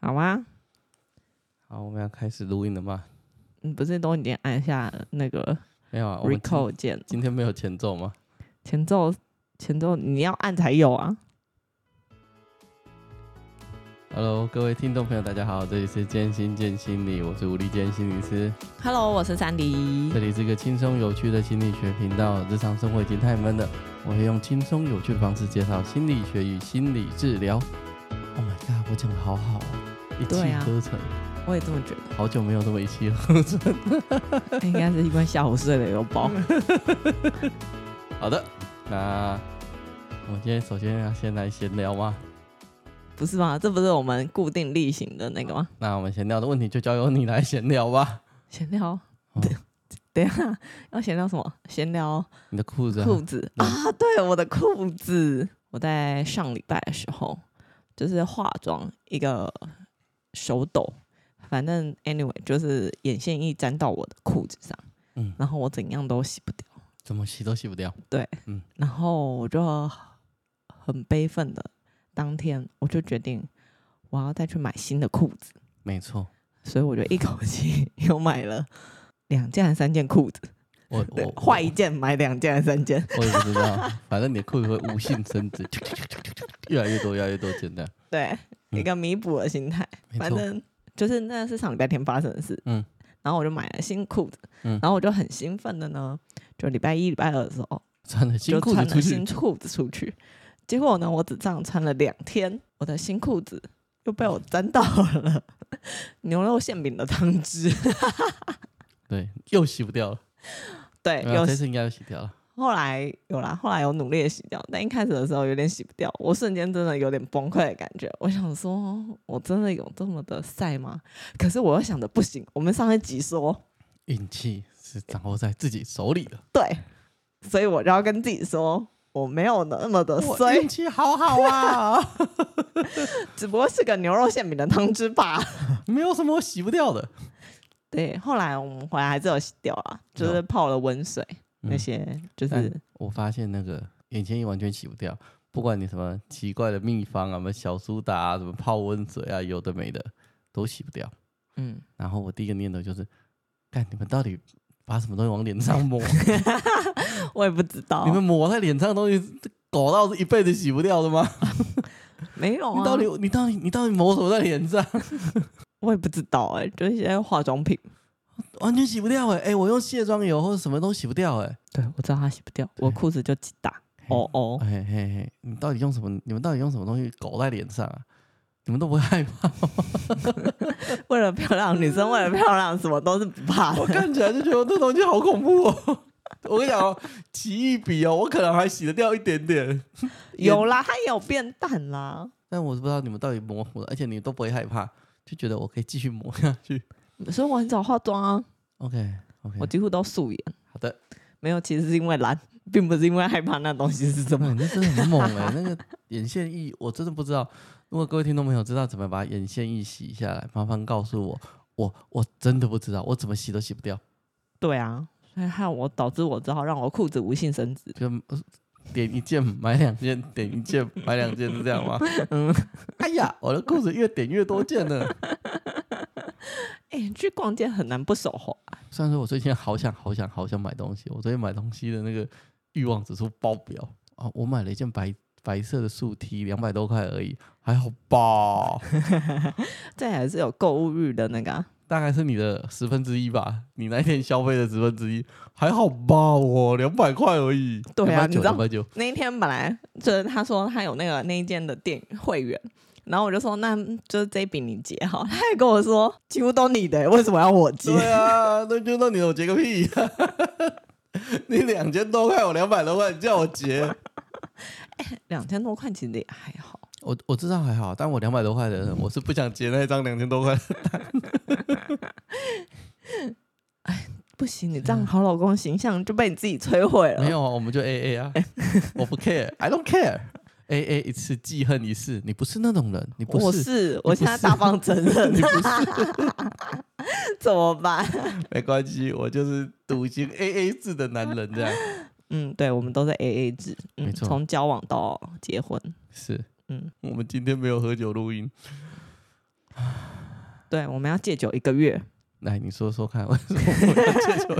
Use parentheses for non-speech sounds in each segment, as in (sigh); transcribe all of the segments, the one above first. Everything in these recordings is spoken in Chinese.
好吗？好，我们要开始录音了吗？你不是都已经按下那个没有啊？Record 键。今天没有前奏吗？前奏，前奏你要按才有啊。Hello，各位听众朋友，大家好，这里是建心见心理，我是吴立建心理师。Hello，我是三迪。这里是一个轻松有趣的心理学频道。日常生活已经太闷了，我会用轻松有趣的方式介绍心理学与心理治疗。Oh my god，我讲的好好，一气呵成。我也这么觉得。好久没有这么一气呵成。应该是因为下午睡了有饱。好的，那我们今天首先要先来闲聊吗？不是吗？这不是我们固定例行的那个吗？那我们闲聊的问题就交由你来闲聊吧。闲聊，(laughs) 等、哦、等一下，要闲聊什么？闲聊你的裤子、啊，裤子啊，对，我的裤子。我在上礼拜的时候，就是化妆一个手抖，反正 anyway 就是眼线一沾到我的裤子上，嗯，然后我怎样都洗不掉，怎么洗都洗不掉。对，嗯，然后我就很悲愤的。当天我就决定，我要再去买新的裤子。没错，所以我就一口气 (laughs) 又买了两件还是三件裤子。我我换一件买两件还是三件？我也不知道，反正你的裤子会无性增值，(laughs) 越来越多，越来越多真的。对，一个弥补的心态。嗯、反正就是那是上礼拜天发生的事。嗯，然后我就买了新裤子。嗯，然后我就很兴奋的呢，就礼拜一、礼拜二的时候穿了新裤子出去。新裤子出去。结果呢，我只这样穿了两天，我的新裤子又被我沾到了牛肉馅饼的汤汁。(laughs) 对，又洗不掉了。对，有这次应该又洗掉了。后来有啦，后来有努力的洗掉，但一开始的时候有点洗不掉，我瞬间真的有点崩溃的感觉。我想说，我真的有这么的晒吗？可是我又想着不行，我们上一集说运气是掌握在自己手里的。对，所以我就要跟自己说。我没有那么的衰，运气好好啊，(laughs) 只不过是个牛肉馅饼的汤汁吧，(laughs) 没有什么我洗不掉的。对，后来我们回来还是有洗掉啊，就是泡了温水、嗯、那些，就是我发现那个眼线液完全洗不掉，不管你什么奇怪的秘方啊，什么小苏打啊，什么泡温水啊，有的没的都洗不掉。嗯，然后我第一个念头就是，看你们到底。把什么东西往脸上抹？(laughs) 我也不知道。你们抹在脸上的东西，搞到是一辈子洗不掉的吗？(laughs) 没有啊。你到底你到底你到底抹什么在脸上？(laughs) 我也不知道哎、欸，就是一些化妆品，完全洗不掉哎、欸！哎、欸，我用卸妆油或者什么都洗不掉哎、欸。对，我知道它洗不掉，我裤子就几大。哦哦，嘿嘿嘿，你到底用什么？你们到底用什么东西搞在脸上啊？你们都不会害怕吗？(laughs) 为了漂亮，女生为了漂亮，什么都是不怕的。我看起来就觉得这东西好恐怖哦。(laughs) 我跟你讲哦，奇异笔哦，我可能还洗得掉一点点。(laughs) 有啦，它也有变淡啦。但我是不知道你们到底模糊了，而且你们都不会害怕，就觉得我可以继续磨下去。所以我很少化妆啊。OK OK，我几乎都素颜。好的，没有，其实是因为懒，并不是因为害怕那东西是什么。那真的很猛哎、欸，那个眼线液，我真的不知道。如果各位听众朋友知道怎么把眼线液洗下来，麻烦告诉我，我我真的不知道，我怎么洗都洗不掉。对啊，所以害我导致我只好让我裤子无性生殖，就点一件买两件，点一件买两件是这样吗？嗯，(laughs) 哎呀，我的裤子越点越多件呢。(laughs) 哎、欸，去逛街很难不手滑。虽然说我最近好想好想好想买东西，我最近买东西的那个欲望指数爆表啊！我买了一件白。白色的素 T，两百多块而已，还好吧？(laughs) 这还是有购物欲的那个、啊，大概是你的十分之一吧。你那天消费的十分之一，还好吧？我两百块而已。对啊，你知道那一天本来就是他说他有那个那一件的店会员，然后我就说那就是这一笔你结好，他还跟我说几乎都你的，为什么要我结？对啊，那就那你我结个屁！(laughs) 你两千多块，我两百多块，你叫我结？(laughs) 两千多块其实也还好，我我知道还好，但我两百多块的人，我是不想结那张两千多块的单。(laughs) 哎，不行，你这样好老公形象就被你自己摧毁了。没有啊，我们就 A A 啊，我不 care，I don't care，A A 一次记恨一世，你不是那种人，你不是，我是，我现在大方承认，你不是，(laughs) 怎么办？(laughs) 没关系，我就是笃行 A A 制的男人，这样。嗯，对，我们都是 A A 制，嗯，没错，从交往到结婚。是，嗯，我们今天没有喝酒录音，(sighs) 对，我们要戒酒一个月。来，你说说看，为什么我们要戒酒？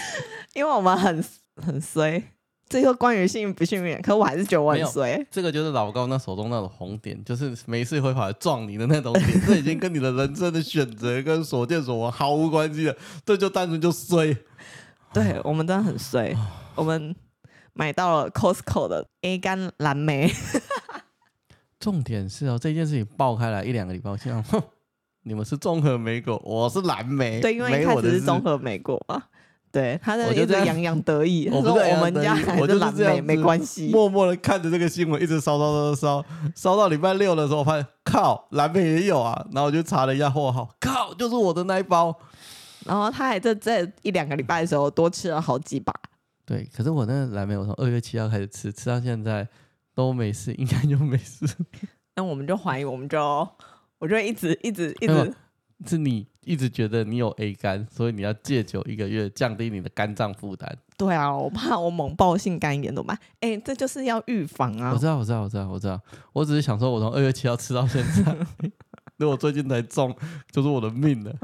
(laughs) 因为我们很很衰。这个关于幸运不幸运，可我还是觉得我很衰。这个就是老高那手中那种红点，就是没事会跑来撞你的那种点，这已经跟你的人生的选择跟所见所闻毫无关系了。这就单纯就衰。(laughs) 对，我们真的很衰，我们买到了 Costco 的 A 干蓝莓。(laughs) 重点是哦，这件事情爆开来一两个礼拜，我心想，哼，你们是综合莓果，我是蓝莓。对，因为一开始是综合莓果啊。对，他在一直洋洋得意，我说我们家还是蓝莓，没关系。默默的看着这个新闻，一直烧烧烧烧烧到礼拜六的时候，我发现靠，蓝莓也有啊。然后我就查了一下货号，靠，就是我的那一包。然后他还在这一两个礼拜的时候多吃了好几把。对，可是我那个蓝莓，我从二月七号开始吃，吃到现在都没事，应该就没事。(laughs) 那我们就怀疑，我们就我就一直一直一直。是你一直觉得你有 A 肝，所以你要戒酒一个月，降低你的肝脏负担。对啊，我怕我猛爆性肝炎怎么办？哎、欸，这就是要预防啊！我知道，我知道，我知道，我知道。我只是想说，我从二月七号吃到现在，(laughs) 那我最近才中，就是我的命了。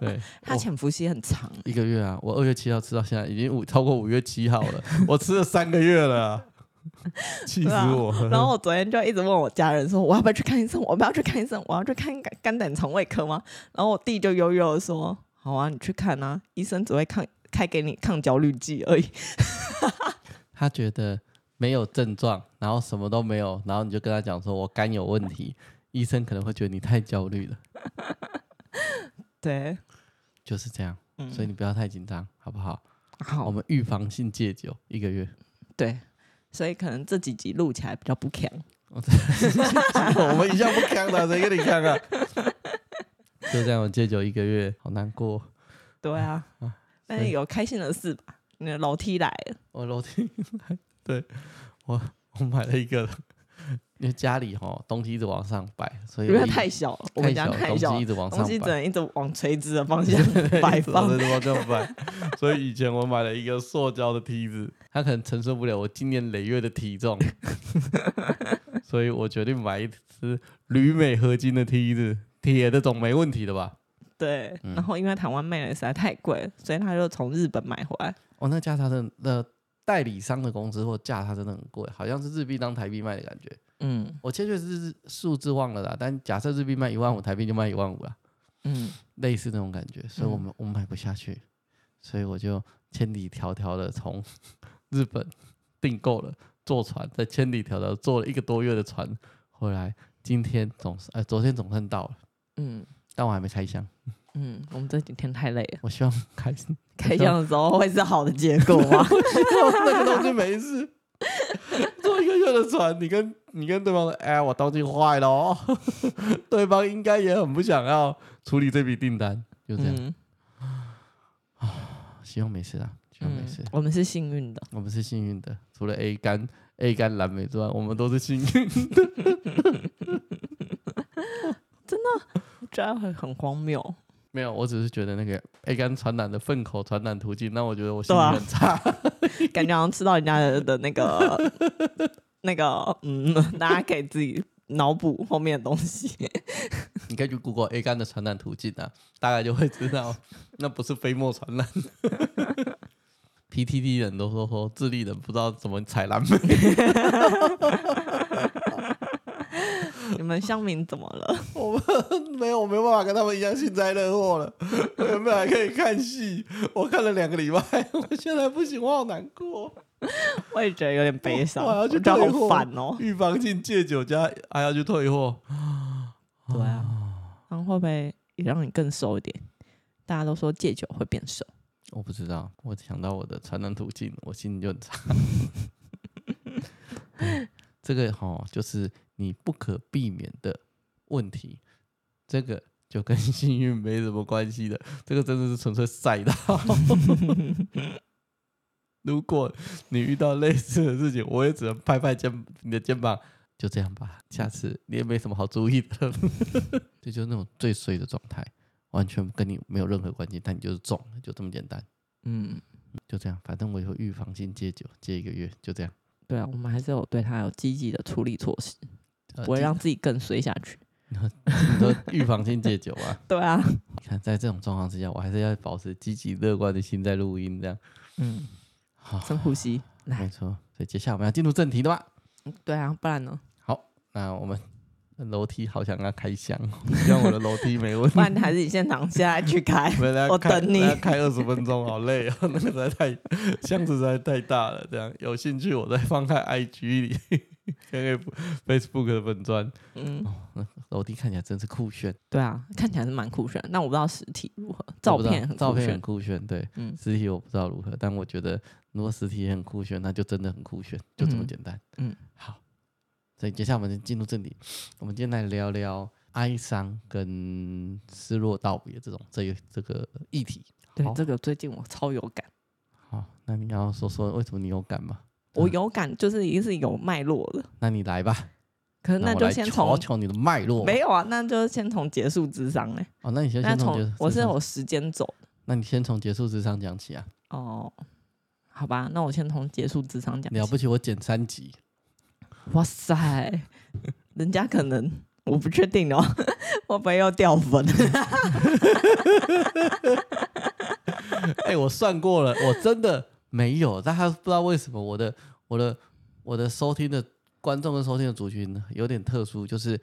对，他潜伏期很长，一个月啊！我二月七号吃到现在，已经五超过五月七号了，我吃了三个月了、啊。(laughs) 气死我！然后我昨天就一直问我家人说：“我要不要去看医生？我要不要去看医生？我要去看肝胆肠胃科吗？”然后我弟就悠悠的说：“好啊，你去看啊，医生只会抗开给你抗焦虑剂而已。”他觉得没有症状，然后什么都没有，然后你就跟他讲说：“我肝有问题。”医生可能会觉得你太焦虑了。对，就是这样。所以你不要太紧张，好不好？好，我们预防性戒酒一个月。对。所以可能这几集录起来比较不强。(laughs) 我们一向不强的，谁跟你强啊？(laughs) 就这样，我戒酒一个月，好难过。对啊，但是有开心的事吧？那个楼梯来了，我楼梯来，(laughs) 对我我买了一个。因为家里哈东西一直往上摆，所以因为太小了，我们家太小，东西一直往上摆，东西只能一直往垂直的方向摆放，对，往这么摆。(laughs) 所以以前我买了一个塑胶的梯子，它可能承受不了我今年累月的体重，(laughs) 所以我决定买一只铝镁合金的梯子，铁的总没问题的吧？对。然后因为台湾卖的实在太贵，所以他就从日本买回来。哦，那家他的的代理商的工资或价，它真的很贵，好像是日币当台币卖的感觉。嗯，我确确实是数字忘了啦，但假设日币卖一万五，台币就卖一万五啦。嗯，类似那种感觉，所以我们、嗯、我买不下去，所以我就千里迢迢的从日本订购了坐船，在千里迢迢坐了一个多月的船回来，今天总是呃，昨天总算到了。嗯，但我还没开箱。嗯，我们这几天太累了。我希望开开箱的时候会是好的结果吗？(laughs) 那个东西没事。的船，你跟你跟对方说：“哎，我东西坏了。”对方应该也很不想要处理这笔订单，就这样。啊、希望没事啊，希望没事。我们是幸运的，我们是幸运的。除了 A 肝 A 肝蓝莓之外，我们都是幸运的。真的，我觉得很荒谬。没有，我只是觉得那个 A 肝传染的粪口传染途径，那我觉得我心情很差，感觉好像吃到人家，的那个那个，嗯，(laughs) 大家可以自己脑补后面的东西。你可以去 Google A 杆的传染途径啊，大概就会知道，那不是飞沫传染。(laughs) P T D 人都说说智利人不知道怎么踩蓝莓。你们乡民怎么了？(laughs) 我们没有，我没有办法跟他们一样幸灾乐祸了。(laughs) 我原本还可以看戏，我看了两个礼拜，(laughs) 我现在不行，我好难过。我也觉得有点悲伤，我要去退货哦。预防性戒酒加还要去退货，对啊，然后会不会也让你更瘦一点？大家都说戒酒会变瘦，我不知道。我想到我的传染途径，我心里就很差。这个哈就是。你不可避免的问题，这个就跟幸运没什么关系的，这个真的是纯粹赛道。(laughs) 如果你遇到类似的事情，我也只能拍拍肩你的肩膀，就这样吧。下次你也没什么好注意的，(laughs) 这就是那种最衰的状态，完全跟你没有任何关系，但你就是中了，就这么简单。嗯，就这样，反正我以后预防性戒酒，戒一个月，就这样。对啊，我们还是有对他有积极的处理措施。不会让自己更衰下去。(laughs) 你说预防性戒酒啊？(laughs) 对啊。(laughs) 你看，在这种状况之下，我还是要保持积极乐观的心在录音，这样。嗯。好，深呼吸。来，没错。所以接下来我们要进入正题的吧？对啊，不然呢？好，那我们。楼梯好想要开箱，希望我的楼梯没问题。不然还是你现场现在去开，开我等你。开二十分钟，好累哦，那个实在太箱子实在太大了。这样有兴趣，我再放在 IG 里，可以 Facebook 的粉专。嗯，楼梯看起来真是酷炫。对啊，看起来是蛮酷炫。那我不知道实体如何，照片很照片很酷炫。对，嗯，实体我不知道如何，但我觉得如果实体也很酷炫，那就真的很酷炫，就这么简单。嗯，嗯好。所以接下来我们就进入正题，我们今天来聊聊哀伤跟失落道别这种这一这个议题。对，这个最近我超有感。好，那你要说说为什么你有感吗？我有感，就是已经是有脉络了。那你来吧。可是那就先从求求你的脉络。没有啊，那就先从结束智商嘞。哦，那你先先从我是有时间走。那你先从结束智商讲起啊。哦，好吧，那我先从结束智商讲。了不起，我减三级。哇塞，人家可能我不确定哦，(laughs) 会不会要掉粉？(laughs) 哎、欸，我算过了，我真的没有，但他不知道为什么我的我的我的收听的观众跟收听的族群有点特殊，就是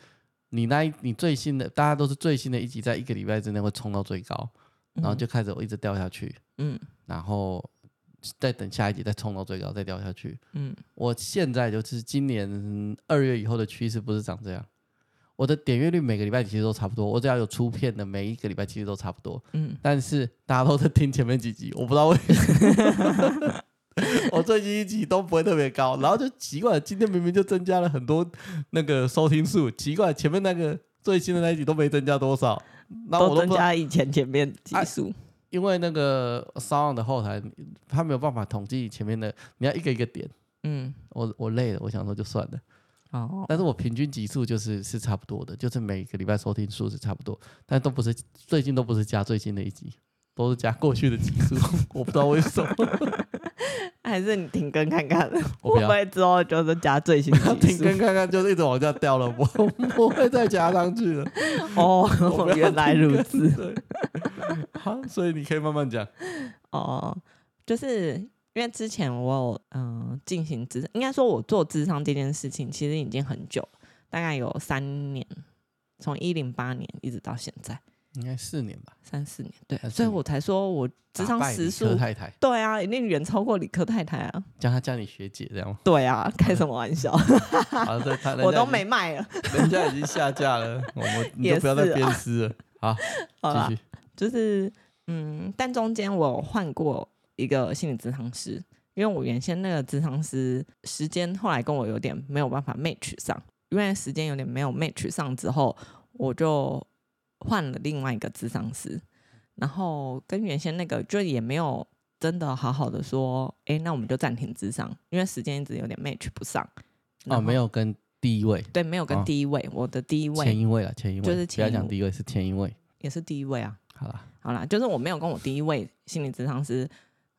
你那一你最新的，大家都是最新的一集，在一个礼拜之内会冲到最高，然后就开始我一直掉下去，嗯，然后。再等下一集再冲到最高再掉下去。嗯，我现在就是今年二月以后的趋势不是长这样。我的点阅率每个礼拜其实都差不多，我只要有出片的每一个礼拜其实都差不多。嗯，但是大家都在听前面几集，我不知道为什么。(laughs) 我最近一集都不会特别高，然后就奇怪，今天明明就增加了很多那个收听数，奇怪前面那个最新的那一集都没增加多少，那我都增加以前前面集数。啊因为那个 SoundOn 的后台，他没有办法统计前面的，你要一个一个点。嗯，我我累了，我想说就算了。哦，但是我平均集数就是是差不多的，就是每个礼拜收听数是差不多，但都不是最近都不是加最新的一集，都是加过去的集数，(laughs) 我不知道为什么。(laughs) 还是你停更看看，我不会之后就是加最新的。停更看看，就是一直往下掉了，我 (laughs) 不会再加上去了。哦，原来如此。好，所以你可以慢慢讲。哦，就是因为之前我有嗯进行智，应该说我做智商这件事情其实已经很久，大概有三年，从一零八年一直到现在。应该四年吧，三四年，对，所以我才说我智商时数，太太，对啊，一定远超过理科太太啊，叫他叫你学姐这样，对啊，(laughs) 开什么玩笑 (laughs) (laughs) 我都没卖了，人家已经下架了，我们你就不要再鞭尸了，好，继续，就是嗯，但中间我有换过一个心理咨商师，因为我原先那个咨商师时间后来跟我有点没有办法 match 上，因为时间有点没有 match 上之后，我就。换了另外一个咨商师，然后跟原先那个就也没有真的好好的说，哎，那我们就暂停咨商，因为时间一直有点 match 不上。哦，没有跟第一位，对，没有跟第一位，哦、我的第一位，前一位了，前一位，就是不要讲第一位，是前一位，也是第一位啊。好啦，好啦，就是我没有跟我第一位心理咨商师，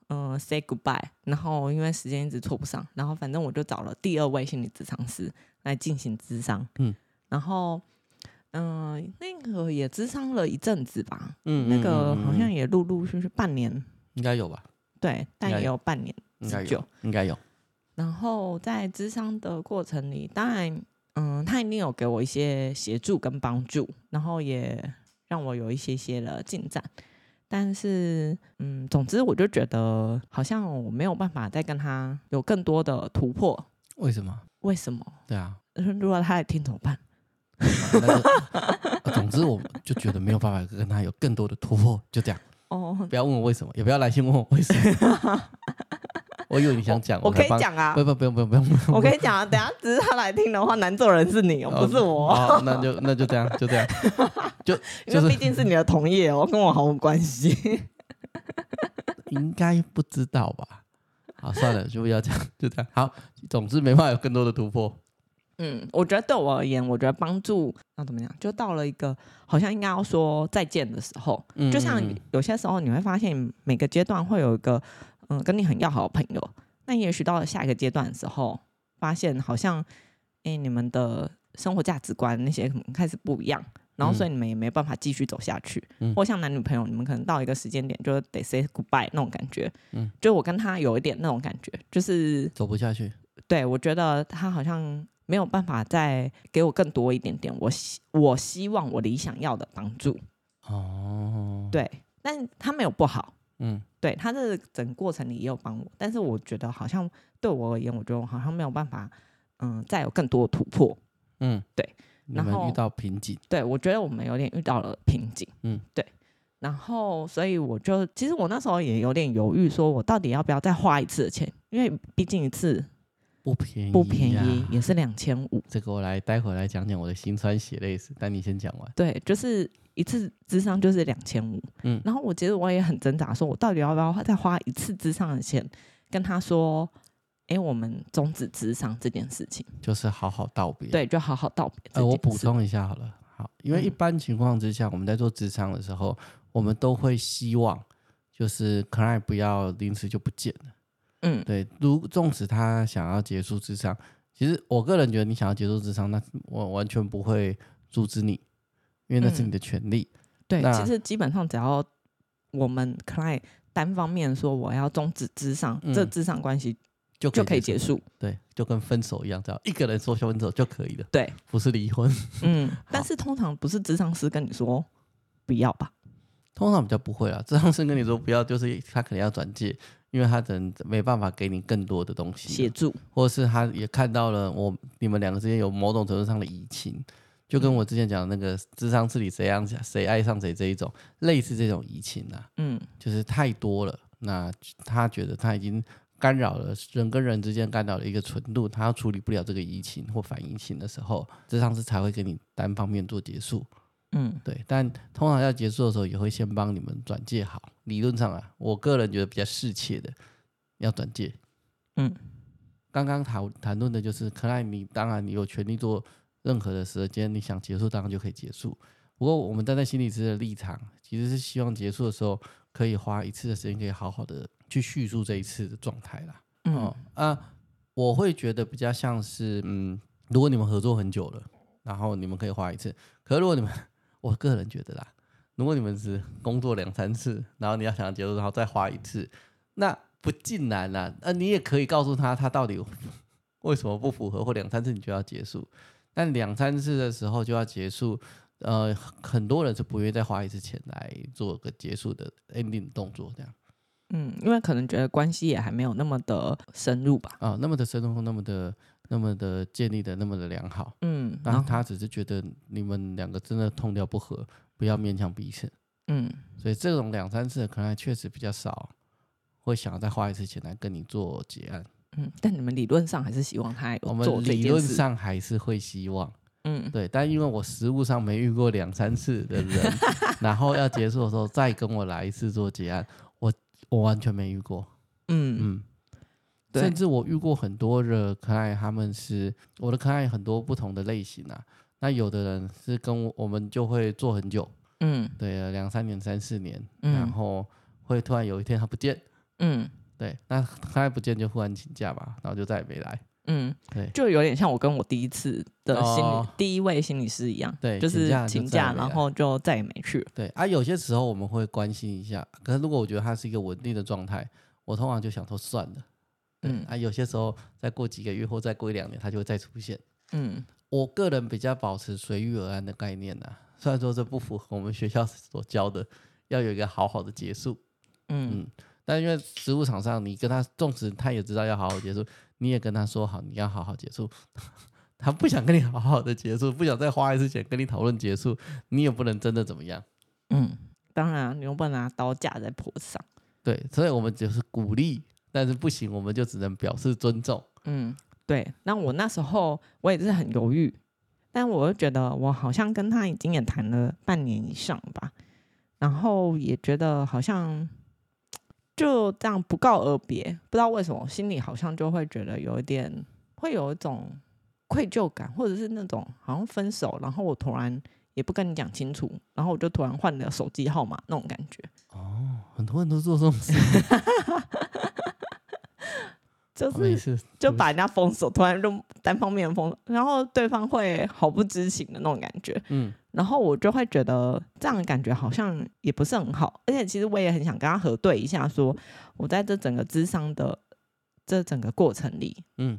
嗯、呃，say goodbye，然后因为时间一直错不上，然后反正我就找了第二位心理咨商师来进行咨商，嗯，然后。嗯、呃，那个也咨商了一阵子吧，嗯，那个好像也陆陆续续半年，应该有吧？对，但也有半年之久，应该有。然后在咨商的过程里，当然，嗯、呃，他一定有给我一些协助跟帮助，然后也让我有一些些的进展。但是，嗯，总之我就觉得好像我没有办法再跟他有更多的突破。为什么？为什么？对啊，(laughs) 如果他来听怎么办？(laughs) 啊、总之，我就觉得没有办法跟他有更多的突破，就这样。哦，不要问我为什么，也不要来信问我为什么。(laughs) 我以为你想讲，我可以讲啊。不不不用不用不用，我可以讲啊。等下只是他来听的话，难做人是你哦，不是我。哦，那就那就这样，就这样。就 (laughs) 因为毕竟是你的同业哦，跟我毫无关系。(laughs) 应该不知道吧？好，算了，就不要讲，(laughs) 就这样。好，总之没办法有更多的突破。嗯，我觉得对我而言，我觉得帮助那怎么讲？就到了一个好像应该要说再见的时候，嗯、就像有些时候你会发现每个阶段会有一个嗯跟你很要好的朋友，那也许到了下一个阶段的时候，发现好像哎你们的生活价值观那些可能开始不一样，然后所以你们也没办法继续走下去。嗯，或像男女朋友，你们可能到一个时间点就得 say goodbye 那种感觉。嗯，就我跟他有一点那种感觉，就是走不下去。对，我觉得他好像没有办法再给我更多一点点我希我希望我理想要的帮助。哦，对，但他没有不好。嗯，对，他这整个过程里也有帮我，但是我觉得好像对我而言，我觉得我好像没有办法，嗯，再有更多的突破。嗯，对。然后遇到瓶颈，对，我觉得我们有点遇到了瓶颈。嗯，对。然后，所以我就其实我那时候也有点犹豫，说我到底要不要再花一次的钱，因为毕竟一次不便宜，不便宜，也是两千五。这个我来待会来讲讲我的心酸血泪史，但你先讲完。对，就是。一次智商就是两千五，嗯，然后我觉得我也很挣扎，说我到底要不要再花一次智商的钱，跟他说，哎，我们终止智商这件事情，就是好好道别，对，就好好道别。呃，我补充一下好了，好，因为一般情况之下，嗯、我们在做智商的时候，我们都会希望，就是 client 不要临时就不见了，嗯，对，如纵使他想要结束智商，其实我个人觉得，你想要结束智商，那我完全不会阻止你。因为那是你的权利。嗯、对，其实基本上只要我们 client 单方面说我要终止智商，嗯、这智商关系就就可以结束。对，就跟分手一样，只要一个人说分手就可以了。对，不是离婚。嗯，(laughs) 但是通常不是智商师跟你说不要吧？通常比较不会啊，智商师跟你说不要，就是他可能要转介，因为他可能没办法给你更多的东西协助，或者是他也看到了我你们两个之间有某种程度上的移情。就跟我之前讲的那个智商治理谁让谁爱上谁这一种类似这种移情啊，嗯，就是太多了。那他觉得他已经干扰了人跟人之间干扰了一个纯度，他要处理不了这个移情或反移情的时候，智商是才会给你单方面做结束。嗯，对。但通常要结束的时候，也会先帮你们转介好。理论上啊，我个人觉得比较适切的要转介。嗯，刚刚谈谈论的就是，可爱你当然你有权利做。任何的时间你想结束，当然就可以结束。不过我们站在心理师的立场，其实是希望结束的时候可以花一次的时间，可以好好的去叙述这一次的状态啦。嗯、哦、啊，我会觉得比较像是，嗯，如果你们合作很久了，然后你们可以花一次。可是如果你们，(laughs) 我个人觉得啦，如果你们是工作两三次，然后你要想要结束，然后再花一次，那不尽然啦。那、啊、你也可以告诉他，他到底为什么不符合，或两三次你就要结束。但两三次的时候就要结束，呃，很多人是不愿意再花一次钱来做个结束的 ending 动作，这样。嗯，因为可能觉得关系也还没有那么的深入吧。啊，那么的深入，那么的，那么的建立的那么的良好。嗯，然后他只是觉得你们两个真的痛调不合，不要勉强彼此。嗯，所以这种两三次可能还确实比较少，会想要再花一次钱来跟你做结案。嗯，但你们理论上还是希望他有做理论上还是会希望，嗯，对。但因为我实物上没遇过两三次的人，(laughs) 然后要结束的时候再跟我来一次做结案，我我完全没遇过。嗯嗯，甚至我遇过很多的可爱，他们是我的可爱很多不同的类型啊。那有的人是跟我我们就会做很久，嗯，对，两三年、三四年，嗯、然后会突然有一天他不见，嗯。对，那他还不见就忽然请假嘛，然后就再也没来。嗯，对，就有点像我跟我第一次的心理、哦、第一位心理师一样，对，就是请假，然后就再也没去了。对啊，有些时候我们会关心一下，可是如果我觉得他是一个稳定的状态，我通常就想说算了。嗯啊，有些时候再过几个月或再过一两年，他就会再出现。嗯，我个人比较保持随遇而安的概念呐、啊，虽然说这不符合我们学校所教的，要有一个好好的结束。嗯。嗯但因为植物厂上，你跟他，纵使他也知道要好好结束，你也跟他说好，你要好好结束。(laughs) 他不想跟你好好的结束，不想再花一次钱跟你讨论结束，你也不能真的怎么样。嗯，当然，你又不能拿刀架在脖子上。对，所以我们就是鼓励，但是不行，我们就只能表示尊重。嗯，对。那我那时候我也是很犹豫，但我又觉得我好像跟他已经也谈了半年以上吧，然后也觉得好像。就这样不告而别，不知道为什么心里好像就会觉得有一点，会有一种愧疚感，或者是那种好像分手，然后我突然也不跟你讲清楚，然后我就突然换了手机号码那种感觉。哦，很多人都做这种事。(laughs) 就是就把人家封锁，突然就单方面封，然后对方会毫不知情的那种感觉。嗯，然后我就会觉得这样的感觉好像也不是很好，而且其实我也很想跟他核对一下，说我在这整个咨商的这整个过程里，嗯，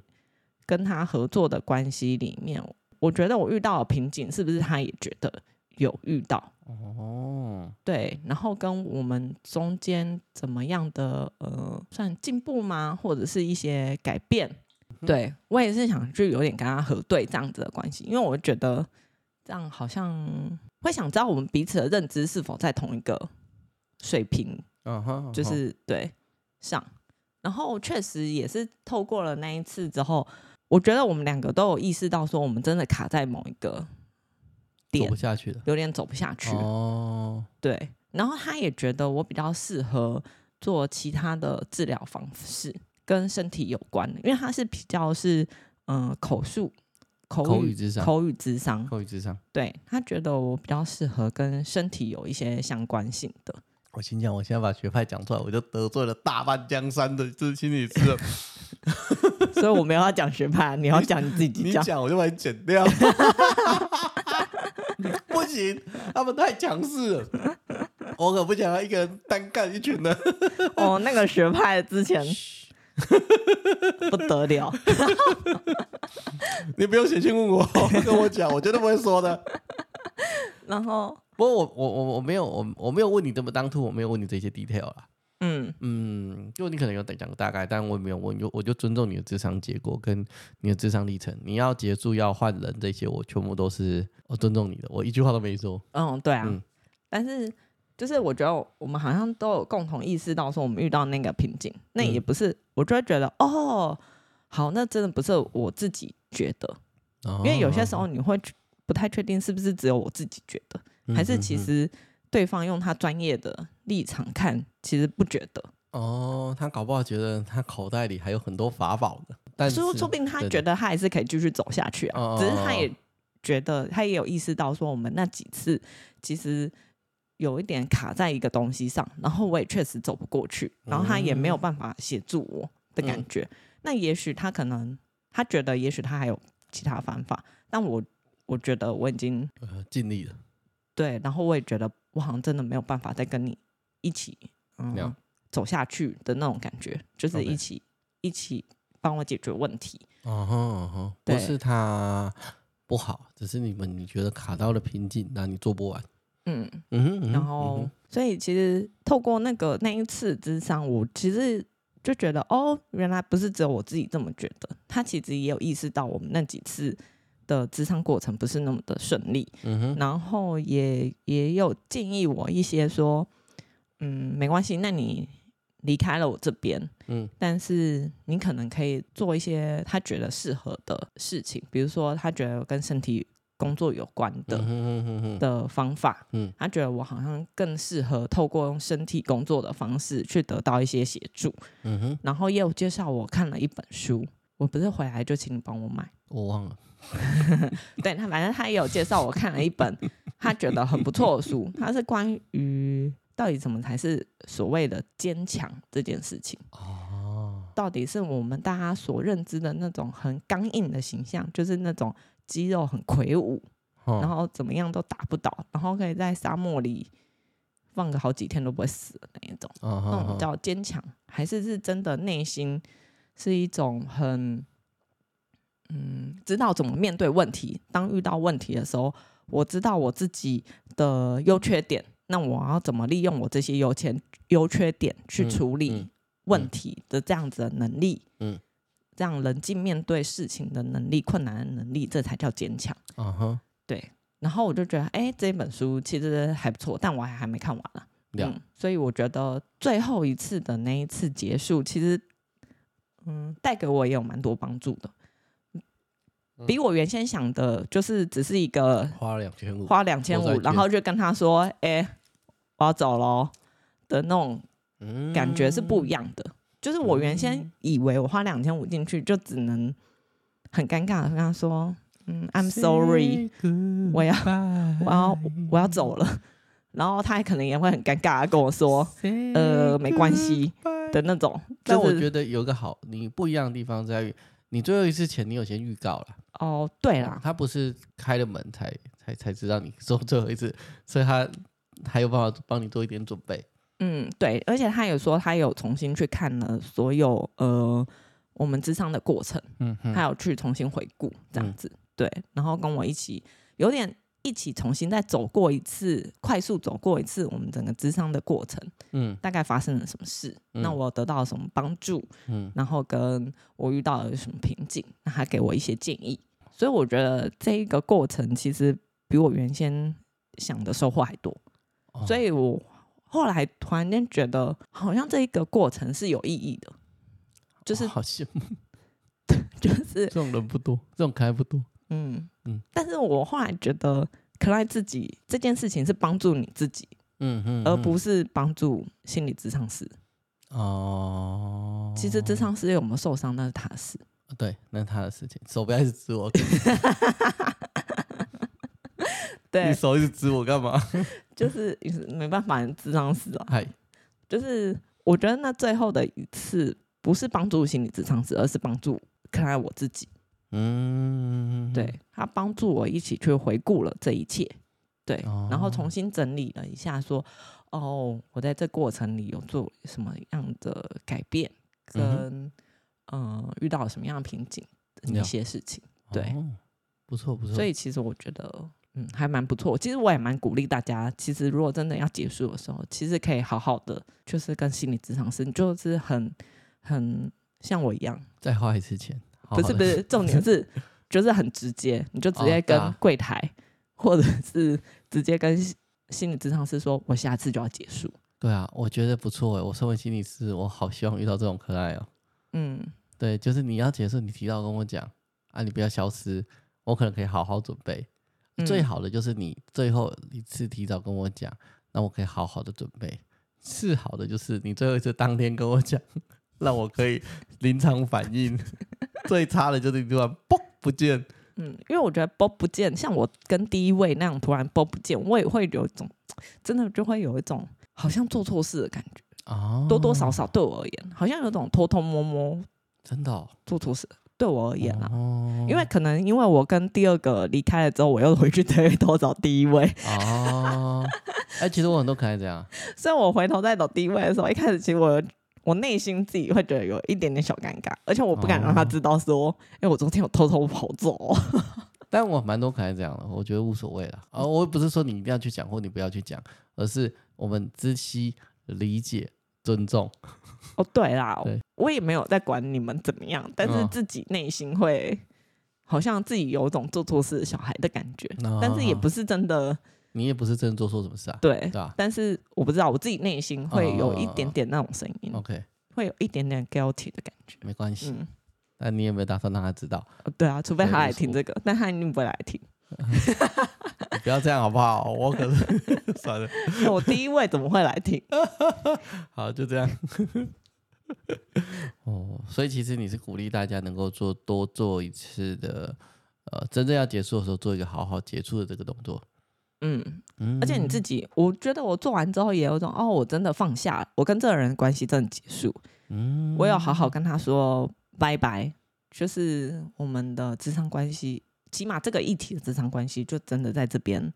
跟他合作的关系里面，我觉得我遇到的瓶颈是不是他也觉得有遇到？哦，对，然后跟我们中间怎么样的呃，算进步吗？或者是一些改变？对，我也是想就有点跟他核对这样子的关系，因为我觉得这样好像会想知道我们彼此的认知是否在同一个水平，嗯哼，就是对上。然后确实也是透过了那一次之后，我觉得我们两个都有意识到说，我们真的卡在某一个。走不下去了，有点走不下去哦。对，然后他也觉得我比较适合做其他的治疗方式，跟身体有关的，因为他是比较是嗯、呃、口述口语、口语咨商、口语智商、口语智商。对，他觉得我比较适合跟身体有一些相关性的。(laughs) 我心想，我现在把学派讲出来，我就得罪了大半江山的这心理师了。(laughs) 所以我没有要讲学派，你要讲你自己讲，你讲我就把你剪掉。(laughs) 不行，他们太强势了，我可不想要一个人单干一群的。哦，那个学派之前 (laughs) 不得了，(laughs) 你不用写信问我，(laughs) 跟我讲，我绝对不会说的。然后，不过我我我我没有我我没有问你这么当初，我没有问你这些 detail 啦。嗯嗯，就你可能有讲个大概，但我也没有问，就我就尊重你的智商结果跟你的智商历程。你要结束要换人这些，我全部都是我尊重你的，我一句话都没说。嗯，对啊。嗯、但是就是我觉得我们好像都有共同意识到说我们遇到那个瓶颈，那也不是，我就会觉得哦，好，那真的不是我自己觉得，哦、因为有些时候你会不太确定是不是只有我自己觉得，还是其实。对方用他专业的立场看，其实不觉得哦。他搞不好觉得他口袋里还有很多法宝的，但是说说不定他觉得他还是可以继续走下去啊。对对，只是他也觉得他也有意识到说，我们那几次其实有一点卡在一个东西上，然后我也确实走不过去，然后他也没有办法协助我的感觉。嗯、那也许他可能他觉得，也许他还有其他方法，但我我觉得我已经呃尽力了。对，然后我也觉得。我好像真的没有办法再跟你一起嗯走下去的那种感觉，就是一起.一起帮我解决问题。嗯哼嗯哼，不是他不好，只是你们你觉得卡到了瓶颈，那你做不完。嗯。嗯，然后、嗯、所以其实透过那个那一次咨商，我其实就觉得哦，原来不是只有我自己这么觉得，他其实也有意识到我们那几次。的智商过程不是那么的顺利，然后也也有建议我一些说，嗯，没关系，那你离开了我这边，嗯，但是你可能可以做一些他觉得适合的事情，比如说他觉得跟身体工作有关的，的方法，嗯，他觉得我好像更适合透过用身体工作的方式去得到一些协助，嗯哼，然后也有介绍我看了一本书，我不是回来就请你帮我买，我忘了。(laughs) 对他，反正他也有介绍，我看了一本 (laughs) 他觉得很不错的书，他是关于到底怎么才是所谓的坚强这件事情。哦，到底是我们大家所认知的那种很刚硬的形象，就是那种肌肉很魁梧，哦、然后怎么样都打不倒，然后可以在沙漠里放个好几天都不会死的那一种，哦、那种叫坚强，还是是真的内心是一种很。嗯，知道怎么面对问题。当遇到问题的时候，我知道我自己的优缺点，那我要怎么利用我这些优缺优缺点去处理问题的这样子的能力？嗯，这样冷静面对事情的能力、困难的能力，这才叫坚强。嗯哼，对。然后我就觉得，哎，这本书其实还不错，但我还还没看完了。嗯，所以我觉得最后一次的那一次结束，其实嗯，带给我也有蛮多帮助的。比我原先想的，就是只是一个花两千五，花两千五，然后就跟他说：“哎、欸，我要走喽”的那种感觉是不一样的。嗯、就是我原先以为我花两千五进去，就只能很尴尬的跟他说：“嗯，I'm sorry，我要我要我要走了。”然后他可能也会很尴尬的跟我说：“呃，没关系。”的那种。但我觉得有个好，你不一样的地方在于，你最后一次前你有先预告了。哦，对啦，他不是开了门才才才知道你说最后一次，所以他还有办法帮你做一点准备。嗯，对，而且他有说他有重新去看了所有呃我们智商的过程，嗯，他有去重新回顾这样子，嗯、对，然后跟我一起有点一起重新再走过一次，快速走过一次我们整个智商的过程，嗯，大概发生了什么事，嗯、那我得到了什么帮助，嗯，然后跟我遇到了什么瓶颈，那他给我一些建议，所以我觉得这一个过程其实比我原先想的收获还多，哦、所以我。后来突然间觉得，好像这一个过程是有意义的，就是好羡慕，(laughs) 就是这种人不多，这种可爱不多。嗯嗯，嗯但是我后来觉得，可爱自己这件事情是帮助你自己，嗯嗯，而不是帮助心理咨商师。哦，其实智商师有没有受伤，那是他的事。对，那是他的事情，手不要一直指我。(laughs) 对，你手一直指我干嘛？(laughs) 就是没办法，智商师啊。嗨，就是我觉得那最后的一次，不是帮助心理智商师，而是帮助看来我自己。嗯，对，他帮助我一起去回顾了这一切，对，哦、然后重新整理了一下，说，哦，我在这过程里有做什么样的改变，跟嗯、呃、遇到了什么样的瓶颈的一些事情，对，哦、不错不错。所以其实我觉得。嗯，还蛮不错。其实我也蛮鼓励大家，其实如果真的要结束的时候，其实可以好好的，就是跟心理咨商师，你就是很很像我一样，再花一次钱。不是不是，重点是 (laughs) 就是很直接，你就直接跟柜台，哦啊、或者是直接跟心理咨商师说，我下次就要结束。对啊，我觉得不错哎。我身为心理师，我好希望遇到这种可爱哦。嗯，对，就是你要结束，你提到跟我讲啊，你不要消失，我可能可以好好准备。最好的就是你最后一次提早跟我讲，那我可以好好的准备。是好的就是你最后一次当天跟我讲，(laughs) 让我可以临场反应。最差的就是你突然啵不见。嗯，因为我觉得啵不见，像我跟第一位那样突然啵不见，我也会有一种真的就会有一种好像做错事的感觉。哦，多多少少对我而言，好像有种偷偷摸摸，真的、哦、做错事。对我而言啊，哦、因为可能因为我跟第二个离开了之后，我又回去再偷找第一位。哦，哎、欸，其实我很多可爱这样，(laughs) 所以我回头再找第一位的时候，一开始其实我我内心自己会觉得有一点点小尴尬，而且我不敢让他知道说，哎、哦欸，我昨天有偷偷跑走。(laughs) 但我蛮多可爱这样的，我觉得无所谓了。啊，我不是说你一定要去讲或你不要去讲，而是我们知悉、理解、尊重。哦，对啦，对我也没有在管你们怎么样，但是自己内心会好像自己有种做错事的小孩的感觉，哦、但是也不是真的。你也不是真的做错什么事啊？对，对吧？但是我不知道，我自己内心会有一点点那种声音，OK，会有一点点 guilty 的感觉。没关系，嗯，但你有没有打算让他知道？对啊，除非他来听这个，但他一定不会来听。(laughs) 不要这样好不好？我可能 (laughs) 算了。我第一位怎么会来听？(laughs) 好，就这样。(laughs) 哦，所以其实你是鼓励大家能够做多做一次的，呃，真正要结束的时候做一个好好结束的这个动作。嗯嗯，而且你自己，我觉得我做完之后也有种哦，我真的放下了，我跟这个人关系真的结束。嗯，我有好好跟他说拜拜，就是我们的职场关系，起码这个议题的职场关系就真的在这边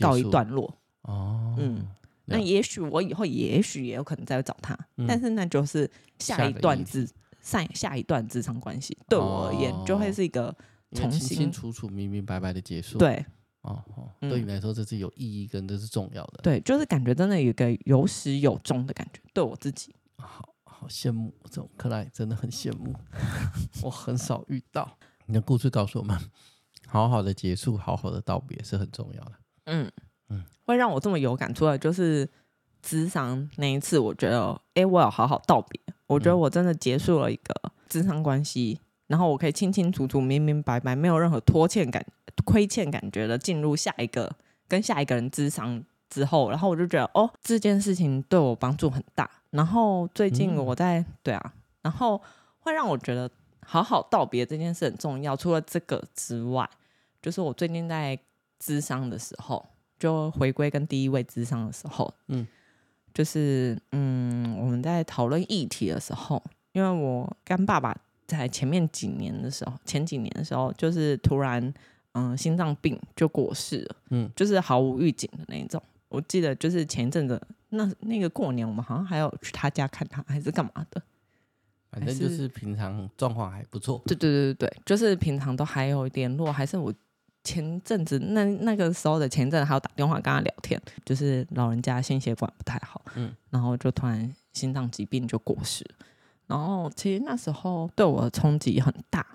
告一段落。哦，嗯。那也许我以后也许也有可能再找他，嗯、但是那就是下一段咨下下一段咨商关系，对我而言就会是一个重新清清楚楚、明明白白的结束。对，哦哦，对你来说这是有意义跟这是重要的。对，就是感觉真的有一个有始有终的感觉。对我自己，好好羡慕这种克莱，真的很羡慕。(laughs) 我很少遇到。你的故事告诉我们，好好的结束，好好的道别是很重要的。嗯。嗯，会让我这么有感触的，就是智商那一次，我觉得，哎、欸，我要好好道别。我觉得我真的结束了一个智商关系，嗯、然后我可以清清楚楚、明明白白，没有任何拖欠感、亏欠感觉的进入下一个跟下一个人咨商之后，然后我就觉得，哦，这件事情对我帮助很大。然后最近我在、嗯、对啊，然后会让我觉得好好道别这件事很重要。除了这个之外，就是我最近在咨商的时候。就回归跟第一位智商的时候，嗯，就是嗯，我们在讨论议题的时候，因为我干爸爸在前面几年的时候，前几年的时候，就是突然嗯心脏病就过世了，嗯，就是毫无预警的那种。我记得就是前一阵子那那个过年，我们好像还有去他家看他，还是干嘛的。反正就是平常状况还不错。对对对对对，就是平常都还有联络，还是我前阵子那那个时候的前阵子还有打电话跟他聊天，就是老人家心血管不太好，嗯，然后就突然心脏疾病就过世，然后其实那时候对我的冲击很大。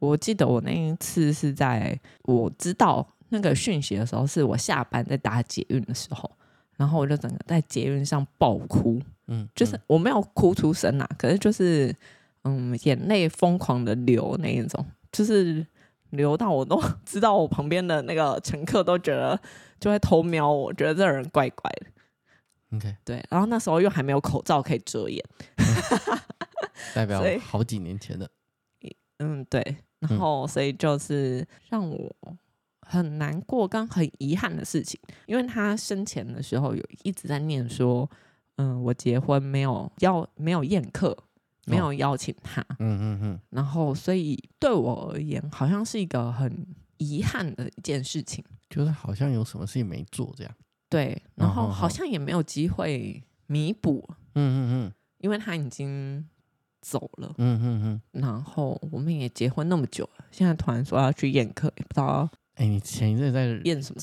我记得我那一次是在我知道那个讯息的时候，是我下班在打捷运的时候，然后我就整个在捷运上爆哭。嗯，就是我没有哭出声啊，可是就是嗯，眼泪疯狂的流那一种，就是流到我都 (laughs) 知道我旁边的那个乘客都觉得就会偷瞄我，觉得这人怪怪的。OK，对，然后那时候又还没有口罩可以遮掩，嗯、(laughs) 代表好几年前的。嗯，对，然后所以就是让我很难过跟很遗憾的事情，因为他生前的时候有一直在念说。嗯，我结婚没有要，没有宴客，没有邀请他。哦、嗯嗯嗯。然后，所以对我而言，好像是一个很遗憾的一件事情，就是好像有什么事情没做这样。对，然后好像也没有机会弥补。嗯嗯嗯。因为他已经走了。嗯嗯嗯。然后我们也结婚那么久了，现在突然说要去宴客，也不知道。哎，你前一阵在宴什么？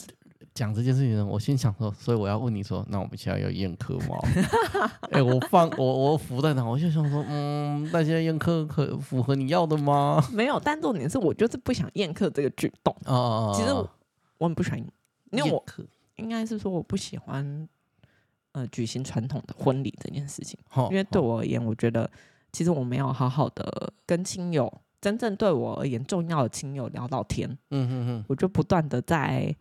讲这件事情呢，我心想说，所以我要问你说，那我们现在要宴客吗？(laughs) 哎、欸，我放我我浮在哪？我就想说，嗯，那现在宴客可符合你要的吗？(laughs) 没有，但重点是我就是不想宴客这个举动。哦，哦，哦，其实我，我很不喜欢，因为我应该是说我不喜欢呃举行传统的婚礼这件事情。哦、因为对我而言，我觉得其实我没有好好的跟亲友真正对我而言重要的亲友聊到天。嗯哼哼，我就不断的在。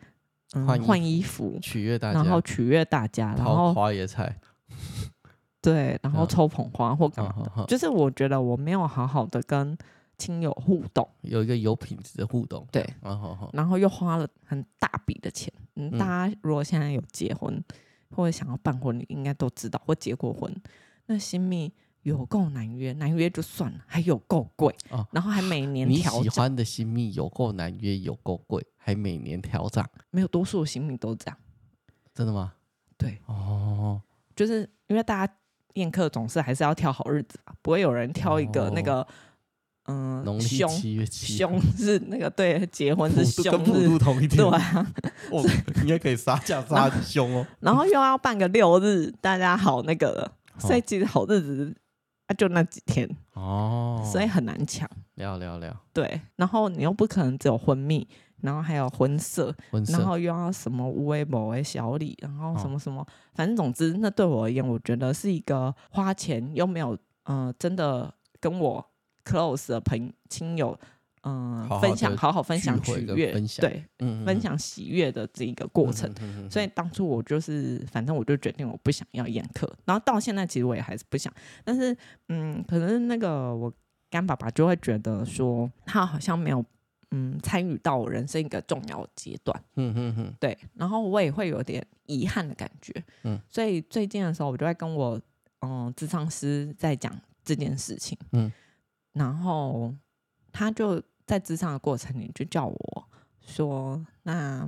换、嗯、换衣服，取悦大家，然后取悦大家，然后花椰菜，(laughs) 对，然后抽捧花或干嘛的，嗯、就是我觉得我没有好好的跟亲友互动，有一个有品质的互动，对，然后又花了很大笔的钱。嗯，大家如果现在有结婚、嗯、或者想要办婚礼，应该都知道或结过婚，那新秘。有够难约，难约就算了，还有够贵。哦，然后还每年调。你喜欢的新秘有够难约，有够贵，还每年调涨，没有多数的新秘都这样，真的吗？对。哦，就是因为大家宴客总是还是要挑好日子吧，不会有人挑一个那个嗯，农历七月七，凶是那个对，结婚是凶日，跟普同一天，对啊，我 (laughs) 应该可以杀价杀很凶哦，然后又要办个六日，大家好那个了，所以其实好日子。啊，就那几天哦，所以很难抢。聊聊聊，对，然后你又不可能只有婚蜜，然后还有婚色，婚色然后又要什么无微博为小礼，然后什么什么，哦、反正总之，那对我而言，我觉得是一个花钱又没有，嗯、呃，真的跟我 close 的朋亲友。嗯，分享，好好分享取悦，对，嗯，分享喜悦的这一个过程。嗯、所以当初我就是，反正我就决定我不想要宴客，然后到现在其实我也还是不想。但是，嗯，可能那个我干爸爸就会觉得说，他好像没有，嗯，参与到我人生一个重要阶段。嗯嗯嗯，对。然后我也会有点遗憾的感觉。嗯，所以最近的时候，我就在跟我，嗯，智商师在讲这件事情。嗯，然后。他就在咨商的过程里就叫我说：“那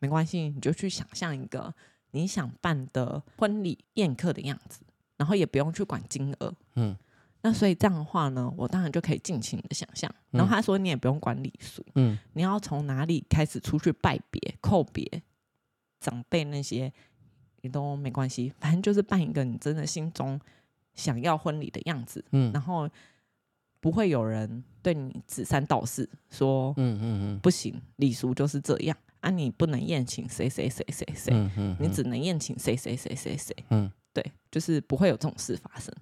没关系，你就去想象一个你想办的婚礼宴客的样子，然后也不用去管金额。嗯，那所以这样的话呢，我当然就可以尽情的想象。然后他说你也不用管礼数，嗯，你要从哪里开始出去拜别、叩别长辈那些也都没关系，反正就是办一个你真的心中想要婚礼的样子。嗯，然后。”不会有人对你指三道四，说嗯嗯嗯。不行，礼俗就是这样啊，你不能宴请谁谁谁谁谁，嗯嗯，你只能宴请谁谁谁谁谁，嗯，对，就是不会有这种事发生。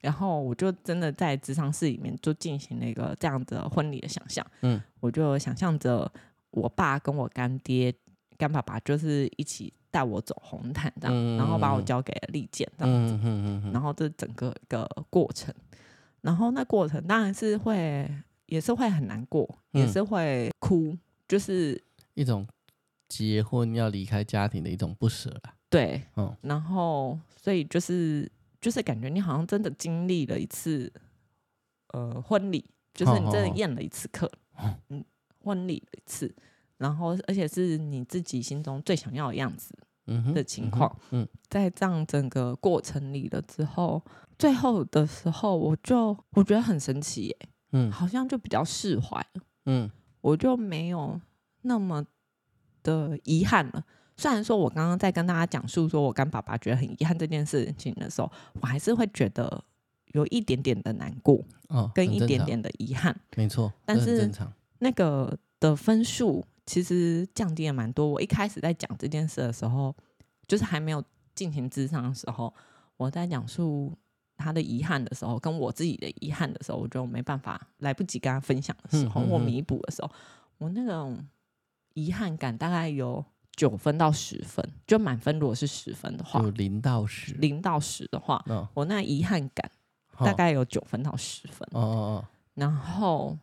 然后我就真的在职场室里面就进行了一个这样的婚礼的想象，嗯，我就想象着我爸跟我干爹、干爸爸就是一起带我走红毯这样，然后把我交给了利剑这样子，然后这整个一个过程。然后那过程当然是会，也是会很难过，嗯、也是会哭，就是一种结婚要离开家庭的一种不舍啦。对，嗯，然后所以就是就是感觉你好像真的经历了一次，呃，婚礼，就是你真的宴了一次客，嗯，婚礼一次，然后而且是你自己心中最想要的样子的情况，嗯，嗯，在这样整个过程里了之后，最后的时候，我就我觉得很神奇耶，嗯，好像就比较释怀了，嗯，我就没有那么的遗憾了。虽然说我刚刚在跟大家讲述说我跟爸爸觉得很遗憾这件事情的时候，我还是会觉得有一点点的难过，哦，跟一点点的遗憾，没错，但是那个的分数。其实降低了蛮多。我一开始在讲这件事的时候，就是还没有进行咨商的时候，我在讲述他的遗憾的时候，跟我自己的遗憾的时候，我就没办法来不及跟他分享的时候，我弥补的时候，我那种遗憾感大概有九分到十分，就满分如果是十分的话，零到十，零到十的话，我那遗憾感大概有九分到十分。哦哦哦，然后。